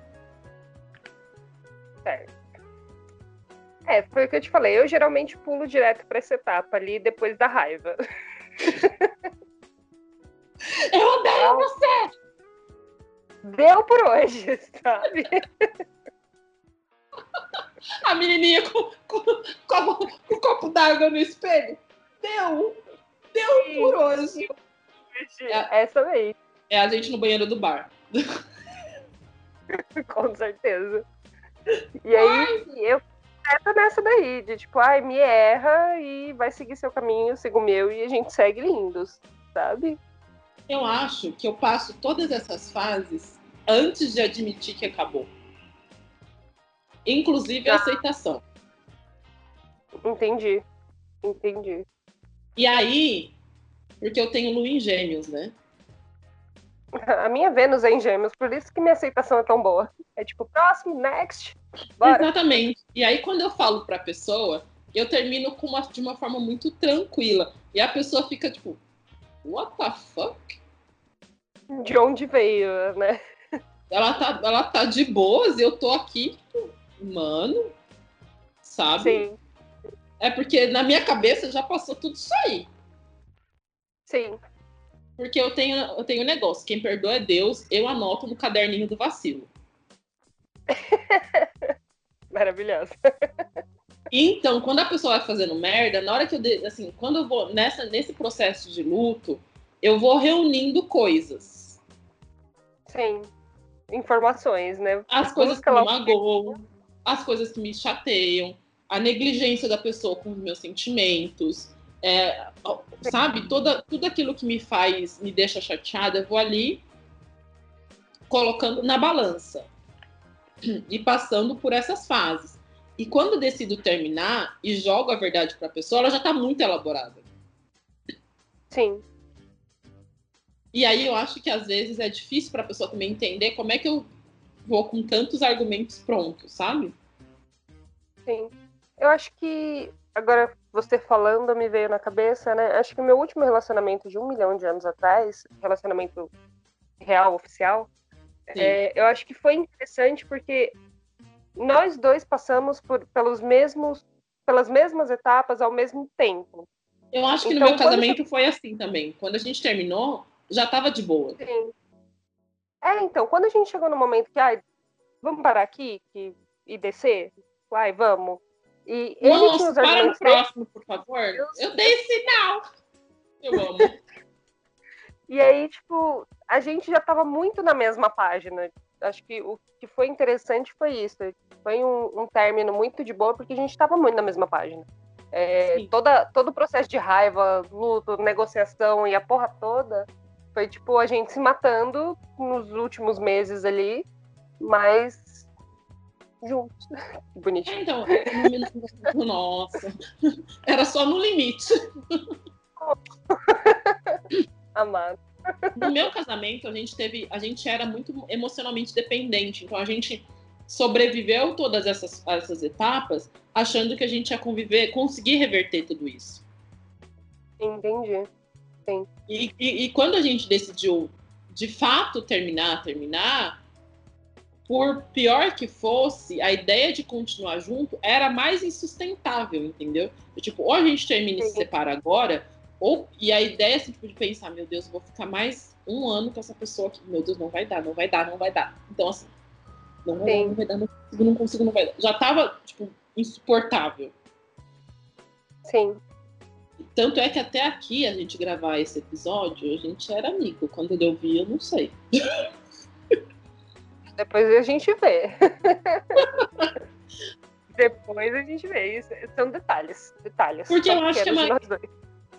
Certo. É, foi o que eu te falei. Eu geralmente pulo direto para essa etapa ali depois da raiva. [LAUGHS] Eu odeio você! Deu por hoje, sabe? A menininha com, com, com, com o copo d'água no espelho. Deu! Deu Sim. por hoje. Essa daí. É a gente no banheiro do bar. [LAUGHS] com certeza. E aí, Ai. eu tô nessa daí, de tipo, ai, me erra e vai seguir seu caminho, eu sigo o meu e a gente segue lindos, sabe? Eu acho que eu passo todas essas fases antes de admitir que acabou. Inclusive a ah. aceitação. Entendi. Entendi. E aí, porque eu tenho lua em gêmeos, né? A minha Vênus é em gêmeos, por isso que minha aceitação é tão boa. É tipo, próximo, next. Bora. Exatamente. E aí, quando eu falo pra pessoa, eu termino com uma, de uma forma muito tranquila. E a pessoa fica tipo, what the fuck? De onde veio, né? Ela tá, ela tá de boas e eu tô aqui, tipo, mano, sabe? Sim. É porque na minha cabeça já passou tudo isso aí. Sim. Porque eu tenho, eu tenho um negócio, quem perdoa é Deus, eu anoto no caderninho do vacilo. [LAUGHS] Maravilhosa. Então, quando a pessoa vai fazendo merda, na hora que eu, assim, quando eu vou nessa, nesse processo de luto, eu vou reunindo coisas. Sim. Informações, né? As coisas que me magoam, as coisas que me chateiam, a negligência da pessoa com os meus sentimentos, é, sabe? Toda, tudo aquilo que me faz, me deixa chateada, eu vou ali colocando na balança e passando por essas fases. E quando decido terminar e jogo a verdade para a pessoa, ela já está muito elaborada. Sim. E aí eu acho que às vezes é difícil para a pessoa também entender como é que eu vou com tantos argumentos prontos, sabe? Sim. Eu acho que agora você falando me veio na cabeça, né? Acho que o meu último relacionamento de um milhão de anos atrás, relacionamento real, oficial, é, eu acho que foi interessante porque nós dois passamos por, pelos mesmos, pelas mesmas etapas ao mesmo tempo. Eu acho que então, no meu casamento foi assim também. Quando a gente terminou, já estava de boa. Sim. É, então, quando a gente chegou no momento que, ai, vamos parar aqui que, e descer? Ai, vamos. E Nossa, para no próximo, por favor. Eu, eu dei sinal. Eu amo. [LAUGHS] e aí, tipo, a gente já estava muito na mesma página. Acho que o que foi interessante foi isso. Foi um, um término muito de boa, porque a gente estava muito na mesma página. É, toda, todo o processo de raiva, luto, negociação e a porra toda foi tipo a gente se matando nos últimos meses ali, mas juntos. [LAUGHS] Bonitinho. É, então, nossa, era só no limite. [LAUGHS] Amado. No meu casamento, a gente teve, a gente era muito emocionalmente dependente, então a gente sobreviveu todas essas, essas etapas achando que a gente ia conviver, conseguir reverter tudo isso. Entendi. Sim. E, e, e quando a gente decidiu de fato terminar, terminar, por pior que fosse, a ideia de continuar junto era mais insustentável, entendeu? Tipo, ou a gente termina e se separa agora, ou, e a ideia assim, tipo, de pensar, meu Deus, vou ficar mais um ano com essa pessoa aqui, meu Deus, não vai dar, não vai dar, não vai dar. Então, assim, Não vai dar, não vai dar, não consigo, não consigo, não vai dar. Já tava, tipo, insuportável. Sim. Tanto é que até aqui a gente gravar esse episódio, a gente era amigo. Quando ele ouvia, eu não sei. [LAUGHS] Depois a gente vê. [LAUGHS] Depois a gente vê. Isso são detalhes. Detalhes. Porque eu acho que é.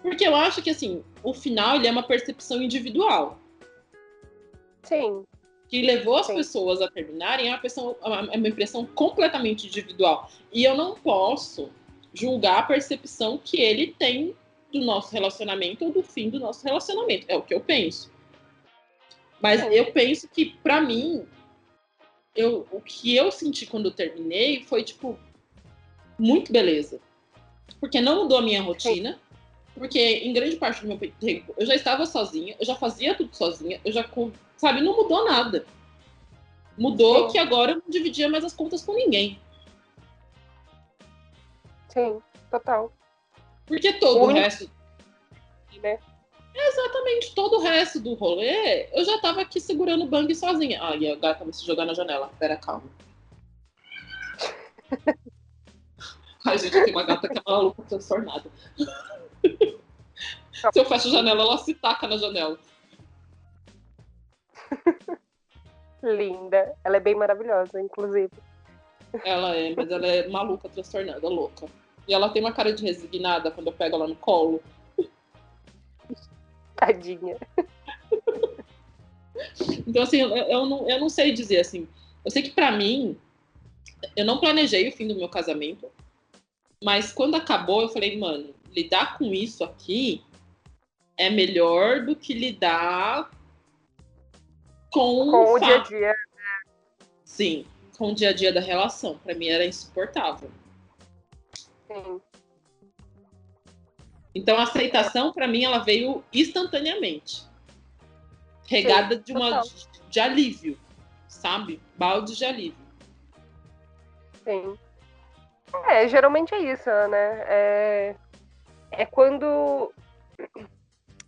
Porque eu acho que assim, o final ele é uma percepção individual. Sim. Que levou as Sim. pessoas a terminarem é uma, impressão, é uma impressão completamente individual. E eu não posso julgar a percepção que ele tem do nosso relacionamento ou do fim do nosso relacionamento. É o que eu penso. Mas é. eu penso que, para mim, eu, o que eu senti quando eu terminei foi, tipo, muito beleza. Porque não mudou a minha rotina. Porque em grande parte do meu tempo eu já estava sozinha, eu já fazia tudo sozinha, eu já, sabe, não mudou nada. Mudou Sim. que agora eu não dividia mais as contas com ninguém. Sim, total. Porque todo o resto. Né? Exatamente, todo o resto do rolê, eu já tava aqui segurando o bang sozinha. Ah, e a gata vai se jogar na janela. Pera, calma. [LAUGHS] Ai, gente, tem uma gata que é maluca transformada. Se eu fecho a janela, ela se taca na janela. Linda. Ela é bem maravilhosa, inclusive. Ela é, mas ela é maluca, transtornada, louca. E ela tem uma cara de resignada quando eu pego ela no colo. Tadinha. Então, assim, eu, eu, não, eu não sei dizer assim. Eu sei que para mim, eu não planejei o fim do meu casamento, mas quando acabou, eu falei, mano, lidar com isso aqui é melhor do que lidar com, com o dia a dia. Sim, com o dia a dia da relação. Para mim era insuportável. Sim. Então a aceitação para mim ela veio instantaneamente. Regada Sim, de uma de, de alívio, sabe? Balde de alívio. Sim. É, geralmente é isso, né? É, é quando.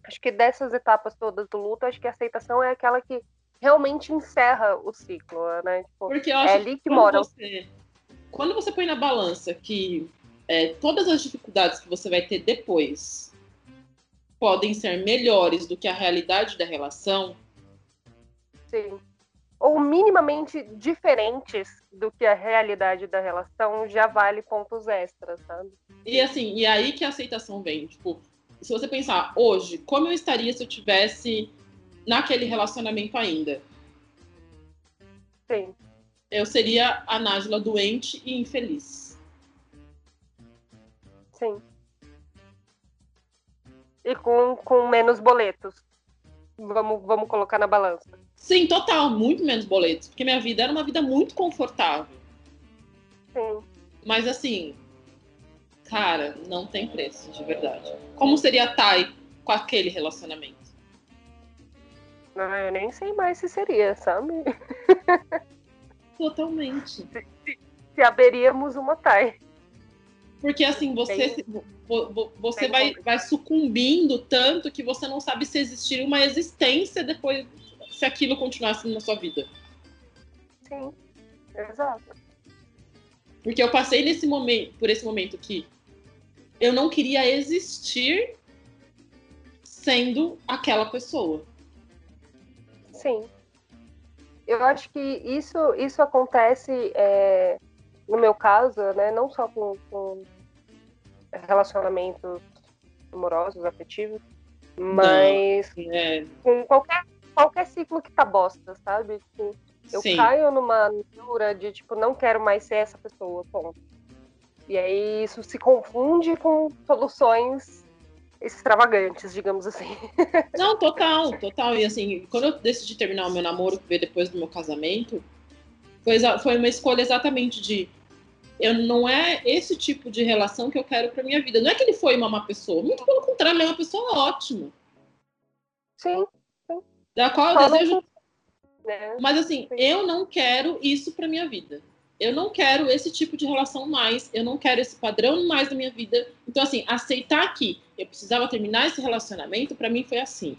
Acho que dessas etapas todas do luto, acho que a aceitação é aquela que realmente encerra o ciclo, né? Tipo, Porque eu acho é ali que, que mora. Você, quando você põe na balança que é, todas as dificuldades que você vai ter depois podem ser melhores do que a realidade da relação. Sim. Ou minimamente diferentes do que a realidade da relação, já vale pontos extras, sabe? E assim, e aí que a aceitação vem. Tipo, se você pensar, hoje, como eu estaria se eu tivesse naquele relacionamento ainda? Sim. Eu seria a Nájila doente e infeliz. Sim. E com, com menos boletos. Vamos, vamos colocar na balança. Sim, total, muito menos boletos. Porque minha vida era uma vida muito confortável. Sim. Mas assim, cara, não tem preço, de verdade. Como seria a Thay com aquele relacionamento? Não, eu nem sei mais se seria, sabe? Totalmente. Se, se, se haveríamos uma Thay. Porque assim, você, você vai, vai sucumbindo tanto que você não sabe se existiria uma existência depois, se aquilo continuasse na sua vida. Sim, exato. Porque eu passei nesse momento, por esse momento que eu não queria existir sendo aquela pessoa. Sim. Eu acho que isso, isso acontece é, no meu caso, né, não só com, com relacionamentos amorosos, afetivos, mas não, é. com qualquer, qualquer ciclo que tá bosta, sabe? Tipo, eu Sim. caio numa neura de, tipo, não quero mais ser essa pessoa, ponto. E aí isso se confunde com soluções extravagantes, digamos assim. Não, total, total. E assim, quando eu decidi terminar o meu namoro, que veio depois do meu casamento, foi, foi uma escolha exatamente de eu não é esse tipo de relação que eu quero para minha vida. Não é que ele foi uma má pessoa, muito pelo contrário, ele é uma pessoa ótima. Sim. sim. Da qual eu desejo. É. Mas assim, sim. eu não quero isso para minha vida. Eu não quero esse tipo de relação mais. Eu não quero esse padrão mais na minha vida. Então assim, aceitar que eu precisava terminar esse relacionamento para mim foi assim.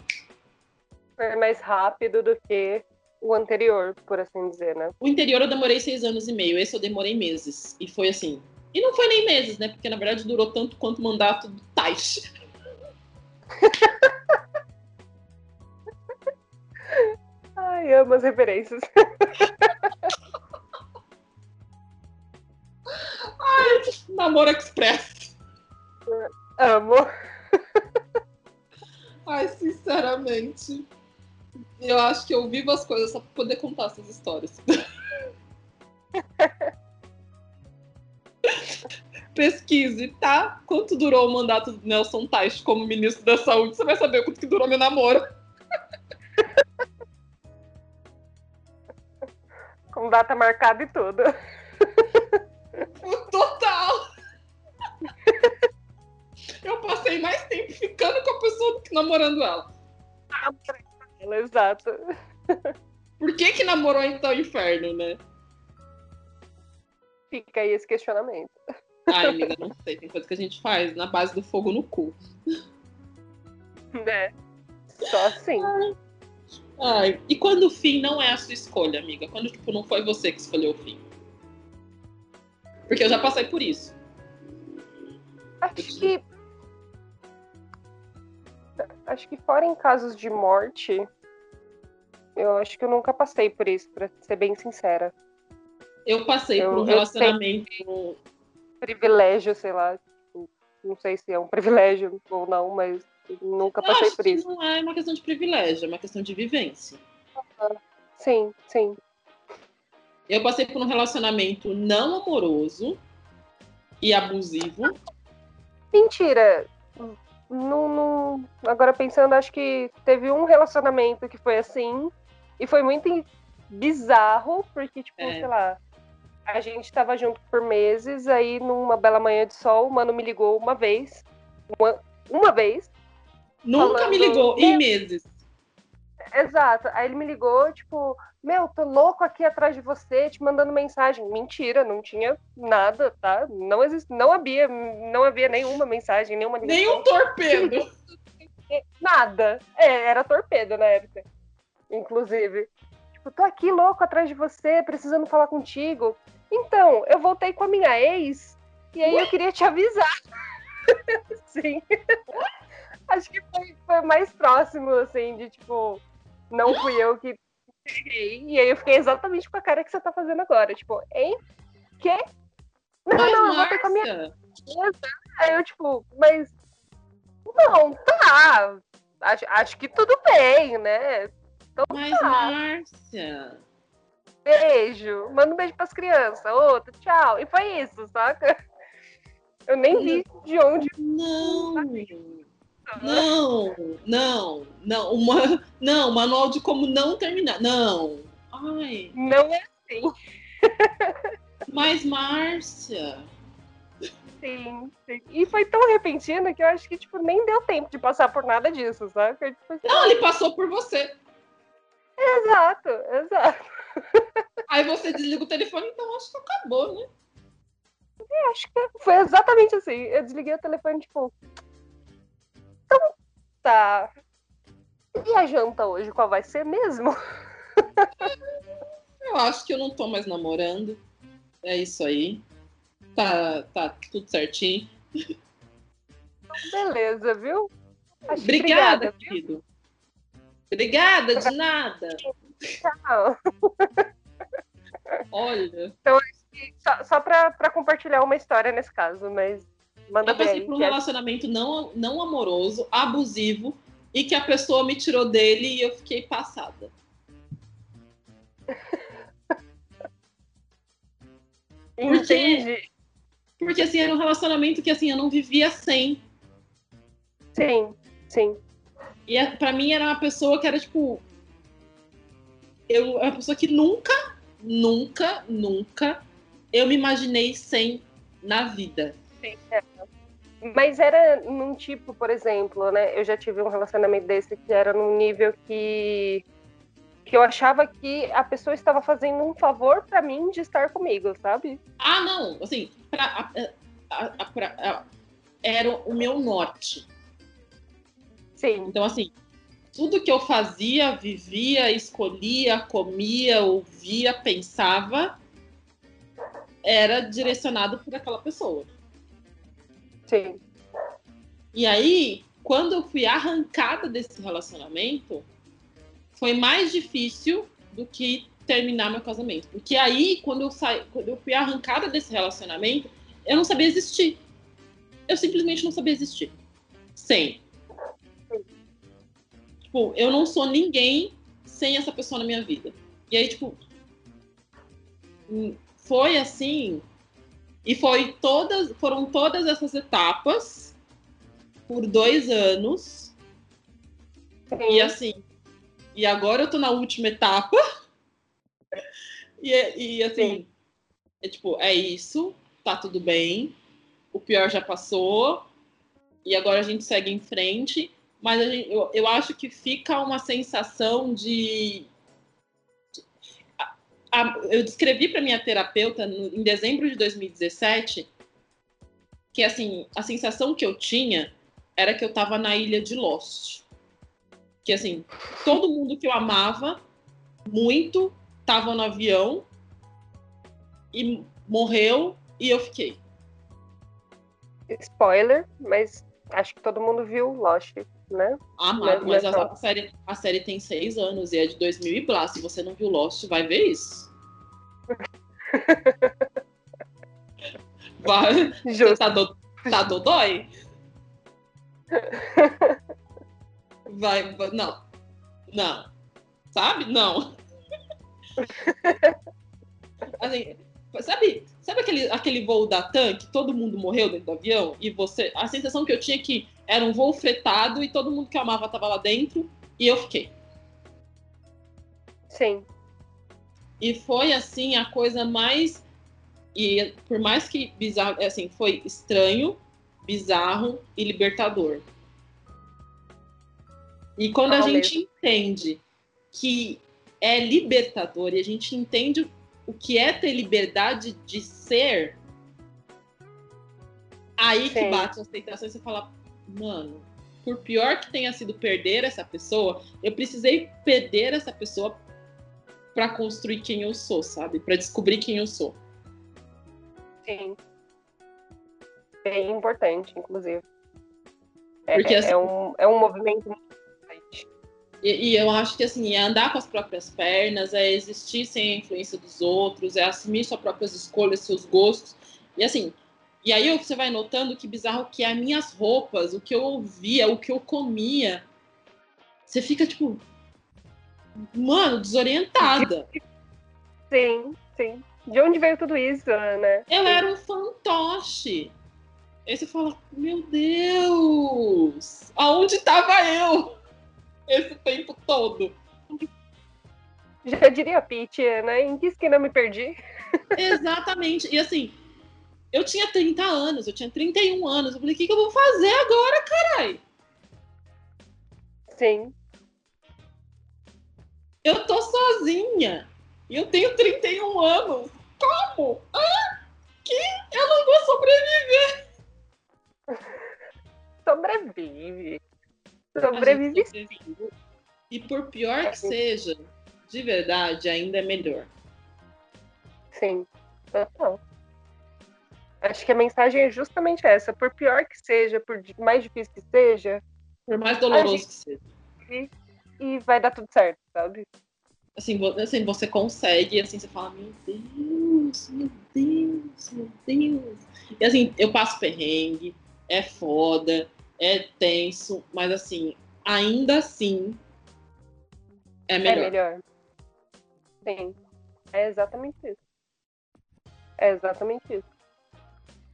Foi mais rápido do que o anterior, por assim dizer, né? O anterior eu demorei seis anos e meio, esse eu demorei meses. E foi assim. E não foi nem meses, né? Porque na verdade durou tanto quanto o mandato do Taish. [LAUGHS] Ai, amo as referências. [LAUGHS] Ai, namoro express. Amo. Ai, sinceramente. Eu acho que eu vivo as coisas só pra poder contar essas histórias. [LAUGHS] Pesquise, tá? Quanto durou o mandato do Nelson Teich como ministro da Saúde? Você vai saber quanto que durou meu namoro. Com data marcada e tudo. Total! Eu passei mais tempo ficando com a pessoa do que namorando ela. Exato. Por que que namorou então inferno, né? Fica aí esse questionamento. Ai, amiga, não sei. Tem coisa que a gente faz na base do fogo no cu. Né? Só assim. Ai. Ai. E quando o fim não é a sua escolha, amiga? Quando, tipo, não foi você que escolheu o fim? Porque eu já passei por isso. Acho que. Acho que fora em casos de morte, eu acho que eu nunca passei por isso, pra ser bem sincera. Eu passei Eu- por um relacionamento. Privilégio, sei lá. tipo, Não sei se é um [LAUGHS] privilégio ou não, mas nunca Eu passei acho por que isso. não é uma questão de privilégio, é uma questão de vivência. Sim, sim. Eu passei por um relacionamento não amoroso e abusivo. Mentira! Não, não- Agora pensando, acho que teve um relacionamento que foi assim, e foi muito bizarro, porque, tipo, É. sei lá, a gente tava junto por meses, aí numa bela manhã de sol, o mano me ligou uma vez. Uma, uma vez. Nunca me Falando- ligou em meses. Exato. Aí ele me ligou, tipo, meu, tô louco aqui atrás de você, te mandando mensagem. Mentira, não tinha nada, tá? Não existe, não havia, não havia nenhuma mensagem, nenhuma ligação. Nenhum torpedo. Nada. É, era torpedo na época. Inclusive. Tipo, tô aqui louco atrás de você, precisando falar contigo. Então, eu voltei com a minha ex e aí eu queria te avisar. [LAUGHS] Sim. Acho que foi, foi mais próximo, assim, de tipo, não fui eu que peguei. E aí eu fiquei exatamente com a cara que você tá fazendo agora. Tipo, hein? Quê? Não, Mas, não, eu voltei com a minha Márcia, Aí eu, tipo, mas. Não, tá. Acho, acho que tudo bem, né? Mas Márcia. Beijo. Manda um beijo pras crianças. Outro, tchau. E foi isso, saca? Eu nem vi de onde. Não. Não, não, não. Uma, não, manual de como não terminar. Não. Ai, Não é assim. [LAUGHS] mas Márcia. Sim, sim. E foi tão repentino que eu acho que, tipo, nem deu tempo de passar por nada disso, saca? Tipo, assim, Não, ele passou por você. Exato, exato. Aí você desliga o telefone, então acho que acabou, né? Eu acho que foi exatamente assim. Eu desliguei o telefone, tipo. Então tá. E a janta hoje, qual vai ser mesmo? Eu acho que eu não tô mais namorando. É isso aí. Tá, tá tudo certinho. Beleza, viu? Acho Obrigada, obrigada, viu? Obrigada, de nada. Tchau. Olha, Só, só pra, pra compartilhar uma história nesse caso, mas manda eu passei bem. por um é- relacionamento não, não amoroso, abusivo, e que a pessoa me tirou dele e eu fiquei passada. [LAUGHS] Entendi. Porque assim, era um relacionamento que assim, eu não vivia sem. Sim, sim. E é- pra mim era uma pessoa que era tipo. Eu, é uma pessoa que nunca, nunca, nunca eu me imaginei sem na vida. sim é. Mas era num tipo, por exemplo, né? Eu já tive um relacionamento desse que era num nível que que eu achava que a pessoa estava fazendo um favor pra mim de estar comigo, sabe? Ah, não, assim, pra, a- a- a- era o meu norte. Sim. Então, assim, tudo que eu fazia, vivia, escolhia, comia, ouvia, pensava, era direcionado por aquela pessoa. Sim. E aí, quando eu fui arrancada desse relacionamento, foi mais difícil do que terminar meu casamento. Porque aí, quando eu saí, quando eu fui arrancada desse relacionamento, eu não sabia existir. Eu simplesmente não sabia existir. Sem. Tipo, eu não sou ninguém sem essa pessoa na minha vida. E aí, tipo, foi assim. E foi todas, foram todas essas etapas por dois anos. E assim, e agora eu tô na última etapa. [LAUGHS] E, e assim, é tipo, é isso, tá tudo bem. O pior já passou. E agora a gente segue em frente. Mas gente, eu, eu acho que fica uma sensação de. A, a, eu descrevi para minha terapeuta no, em dezembro de 2017 que assim a sensação que eu tinha era que eu estava na ilha de Lost que assim, todo mundo que eu amava muito estava no avião e morreu e eu fiquei. Spoiler, mas acho que todo mundo viu Lost, né? Ah, mas, mas a, a, série, a série tem seis anos e é de 2000 e blá. Se você não viu Lost, vai ver isso. [LAUGHS] vai. Justo. Tá, do, tá dodói? vai, vai, não, não, sabe? Não. [LAUGHS] assim, sabe, sabe aquele, aquele voo da TAM que todo mundo morreu dentro do avião e você, a sensação que eu tinha é que era um voo fretado e todo mundo que amava estava lá dentro e eu fiquei. Sim. E foi assim a coisa mais e por mais que bizarro, assim, foi estranho, bizarro e libertador. E quando a gente entende que é libertador e a gente entende o que é ter liberdade de ser, aí Sim. que bate a aceitação e você fala, mano, por pior que tenha sido perder essa pessoa, eu precisei perder essa pessoa para construir quem eu sou, sabe? Para descobrir quem eu sou. Sim. Bem importante, inclusive. É, Porque, assim, é, um, é um movimento e, e, eu acho que assim, é andar com as próprias pernas, é existir sem a influência dos outros, é assumir suas próprias escolhas, seus gostos. E assim, e aí você vai notando que bizarro que é as minhas roupas, o que eu ouvia, o que eu comia. Você fica tipo, mano, desorientada. Sim, sim. De onde veio tudo isso, né? Eu era um fantoche. Aí você fala, meu Deus, aonde estava eu? esse tempo todo. Já diria a Pete, né? Em que esquina me perdi? Exatamente. E assim, eu tinha 30 anos, eu tinha 31 anos. Eu falei, o que, que eu vou fazer agora, carai? Sim. Eu tô sozinha. E eu tenho 31 anos. Como? Ah, que eu não vou sobreviver. [LAUGHS] Sobrevive. Sobrevive sim. E por pior que seja, de verdade, ainda é melhor. Sim, total. Acho que a mensagem é justamente essa. Por pior que seja, por mais difícil que seja. Por mais doloroso gente... que seja. E, e vai dar tudo certo, sabe? Assim, assim, você consegue, assim, você fala, meu Deus, meu Deus, meu Deus. E assim, eu passo perrengue, é foda, é tenso, mas assim, ainda assim é melhor. É melhor. Sim. É exatamente isso. É exatamente isso.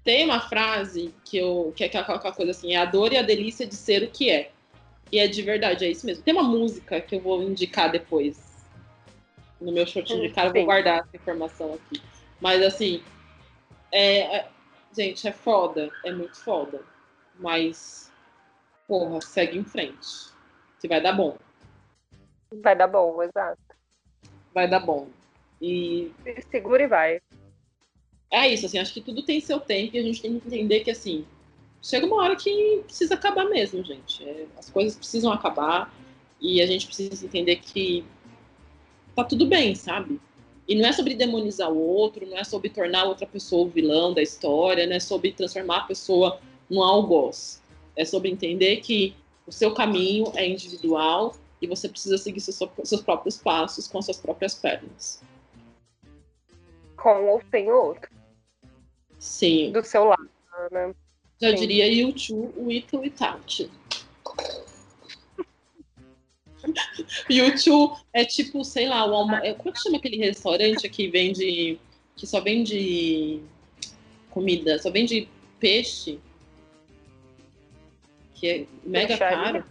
Tem uma frase que eu que é aquela coisa assim, é a dor e a delícia de ser o que é. E é de verdade, é isso mesmo. Tem uma música que eu vou indicar depois. No meu shortinho de cara, eu vou guardar essa informação aqui. Mas assim, é, é, gente, é foda, é muito foda. Mas porra, segue em frente. Que vai dar bom. Vai dar bom, exato. Vai dar bom. E. Segura e vai. É isso, assim, acho que tudo tem seu tempo e a gente tem que entender que, assim, chega uma hora que precisa acabar mesmo, gente. É, as coisas precisam acabar. E a gente precisa entender que tá tudo bem, sabe? E não é sobre demonizar o outro, não é sobre tornar outra pessoa o vilão da história, não é sobre transformar a pessoa num algoz. É sobre entender que o seu caminho é individual e você precisa seguir seus, seus próprios passos com as suas próprias pernas. Com ou sem outro. Sim. Do seu lado, né? Já Sim. diria YouTube, with or without. [LAUGHS] YouTube é tipo, sei lá, o alma... É, como é que chama aquele restaurante que vende. que só vende comida, só vende peixe? Que é mega caro.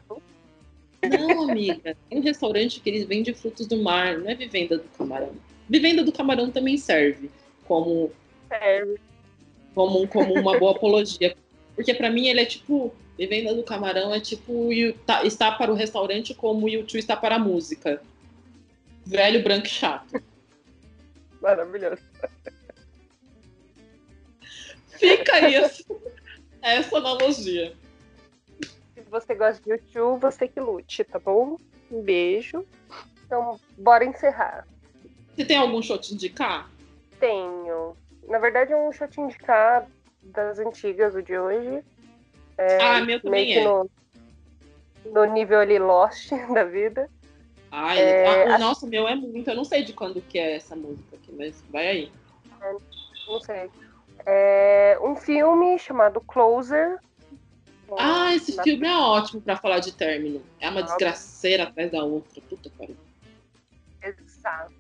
Não, amiga. Tem um restaurante que eles vendem frutos do mar, não é vivenda do camarão. Vivenda do camarão também serve como. Serve. Como, como uma boa apologia. Porque para mim ele é tipo Vivenda do Camarão é tipo tá, está para o restaurante como o YouTube está para a música. Velho, branco e chato. Maravilhoso. Fica aí essa, essa analogia. Se você gosta de YouTube, você que lute, tá bom? Um beijo. Então, bora encerrar. Você tem algum show te indicar? Tenho. Na verdade, é um show te indicar das antigas, o de hoje. É, ah, meu também é. No, no, nível ali Lost [LAUGHS] da vida. Ai, é, ah, o nosso meu é muito. Eu não sei de quando que é essa música aqui, mas vai aí. É, não sei. É um filme chamado Closer. Ah, esse na... filme é ótimo para falar de término. É uma desgraceira atrás da outra. Puta pariu. Exato.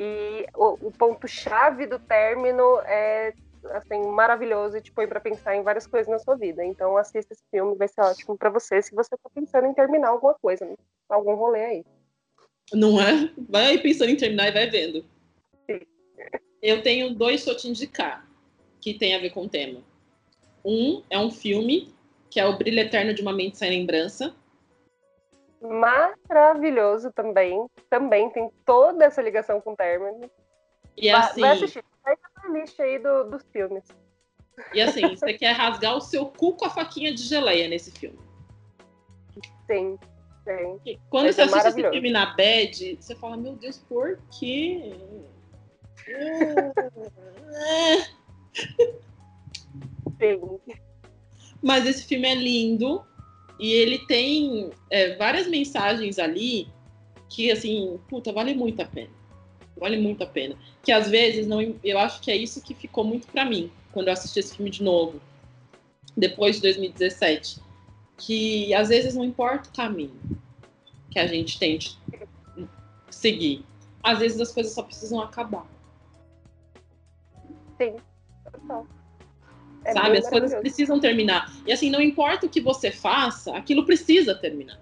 E o, o ponto-chave do término é assim, maravilhoso e te põe para pensar em várias coisas na sua vida. Então assista esse filme, vai ser ótimo para você se você tá pensando em terminar alguma coisa, né? algum rolê aí. Não é? Vai aí pensando em terminar e vai vendo. Sim. Eu tenho dois pra te indicar que tem a ver com o tema. Um é um filme que é O Brilho Eterno de uma Mente Sem Lembrança. Maravilhoso também. Também tem toda essa ligação com o término. E assim, vai assistir lista aí do, dos filmes. E assim, você quer rasgar o seu cu com a faquinha de geleia nesse filme. Sim, sim. Quando Vai você assiste esse filme na bed, você fala, meu Deus, por quê? [LAUGHS] sim. Mas esse filme é lindo e ele tem é, várias mensagens ali que, assim, puta, vale muito a pena vale muito a pena. Que às vezes não, eu acho que é isso que ficou muito para mim quando eu assisti esse filme de novo, depois de 2017, que às vezes não importa o caminho que a gente tente seguir. Às vezes as coisas só precisam acabar. Sim, total. É Sabe, as coisas precisam terminar. E assim, não importa o que você faça, aquilo precisa terminar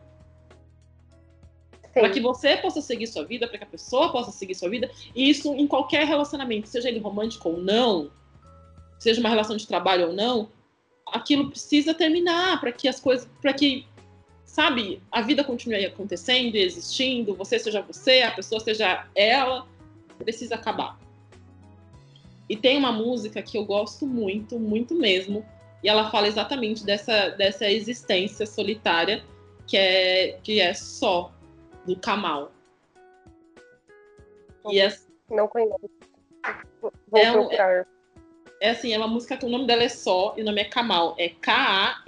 para que você possa seguir sua vida, para que a pessoa possa seguir sua vida, e isso em qualquer relacionamento, seja ele romântico ou não, seja uma relação de trabalho ou não, aquilo precisa terminar para que as coisas, para que, sabe, a vida continue acontecendo e existindo, você seja você, a pessoa seja ela, precisa acabar. E tem uma música que eu gosto muito, muito mesmo, e ela fala exatamente dessa, dessa existência solitária que é, que é só, do Kamal. E é, não conheço. Vou é, é, é, assim, é uma música que o nome dela é só e o nome é Kamal. É K-A-M-A-U.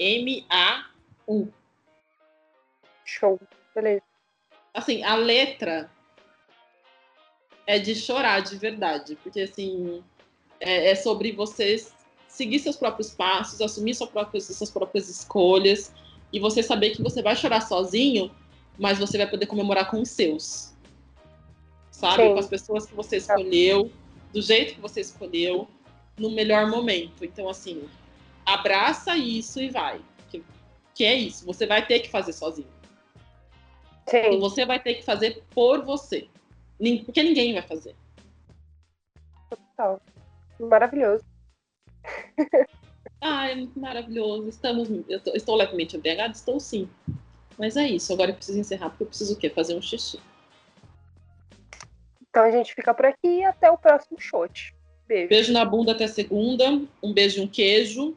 Show, beleza. Assim, a letra é de chorar de verdade, porque assim é, é sobre você seguir seus próprios passos, assumir suas próprias, suas próprias escolhas e você saber que você vai chorar sozinho, mas você vai poder comemorar com os seus. Sabe? Sim. Com as pessoas que você escolheu, do jeito que você escolheu, no melhor momento. Então, assim, abraça isso e vai. Que, que é isso, você vai ter que fazer sozinho. Sim. E você vai ter que fazer por você. Porque ninguém vai fazer. Total. Maravilhoso. ah, é maravilhoso. Estamos, eu tô, estou levemente embriagada? Estou sim. Mas é isso. Agora eu preciso encerrar porque eu preciso o quê? Fazer um xixi. Então a gente fica por aqui e até o próximo shot. Beijo. Beijo na bunda até segunda. Um beijo e um queijo.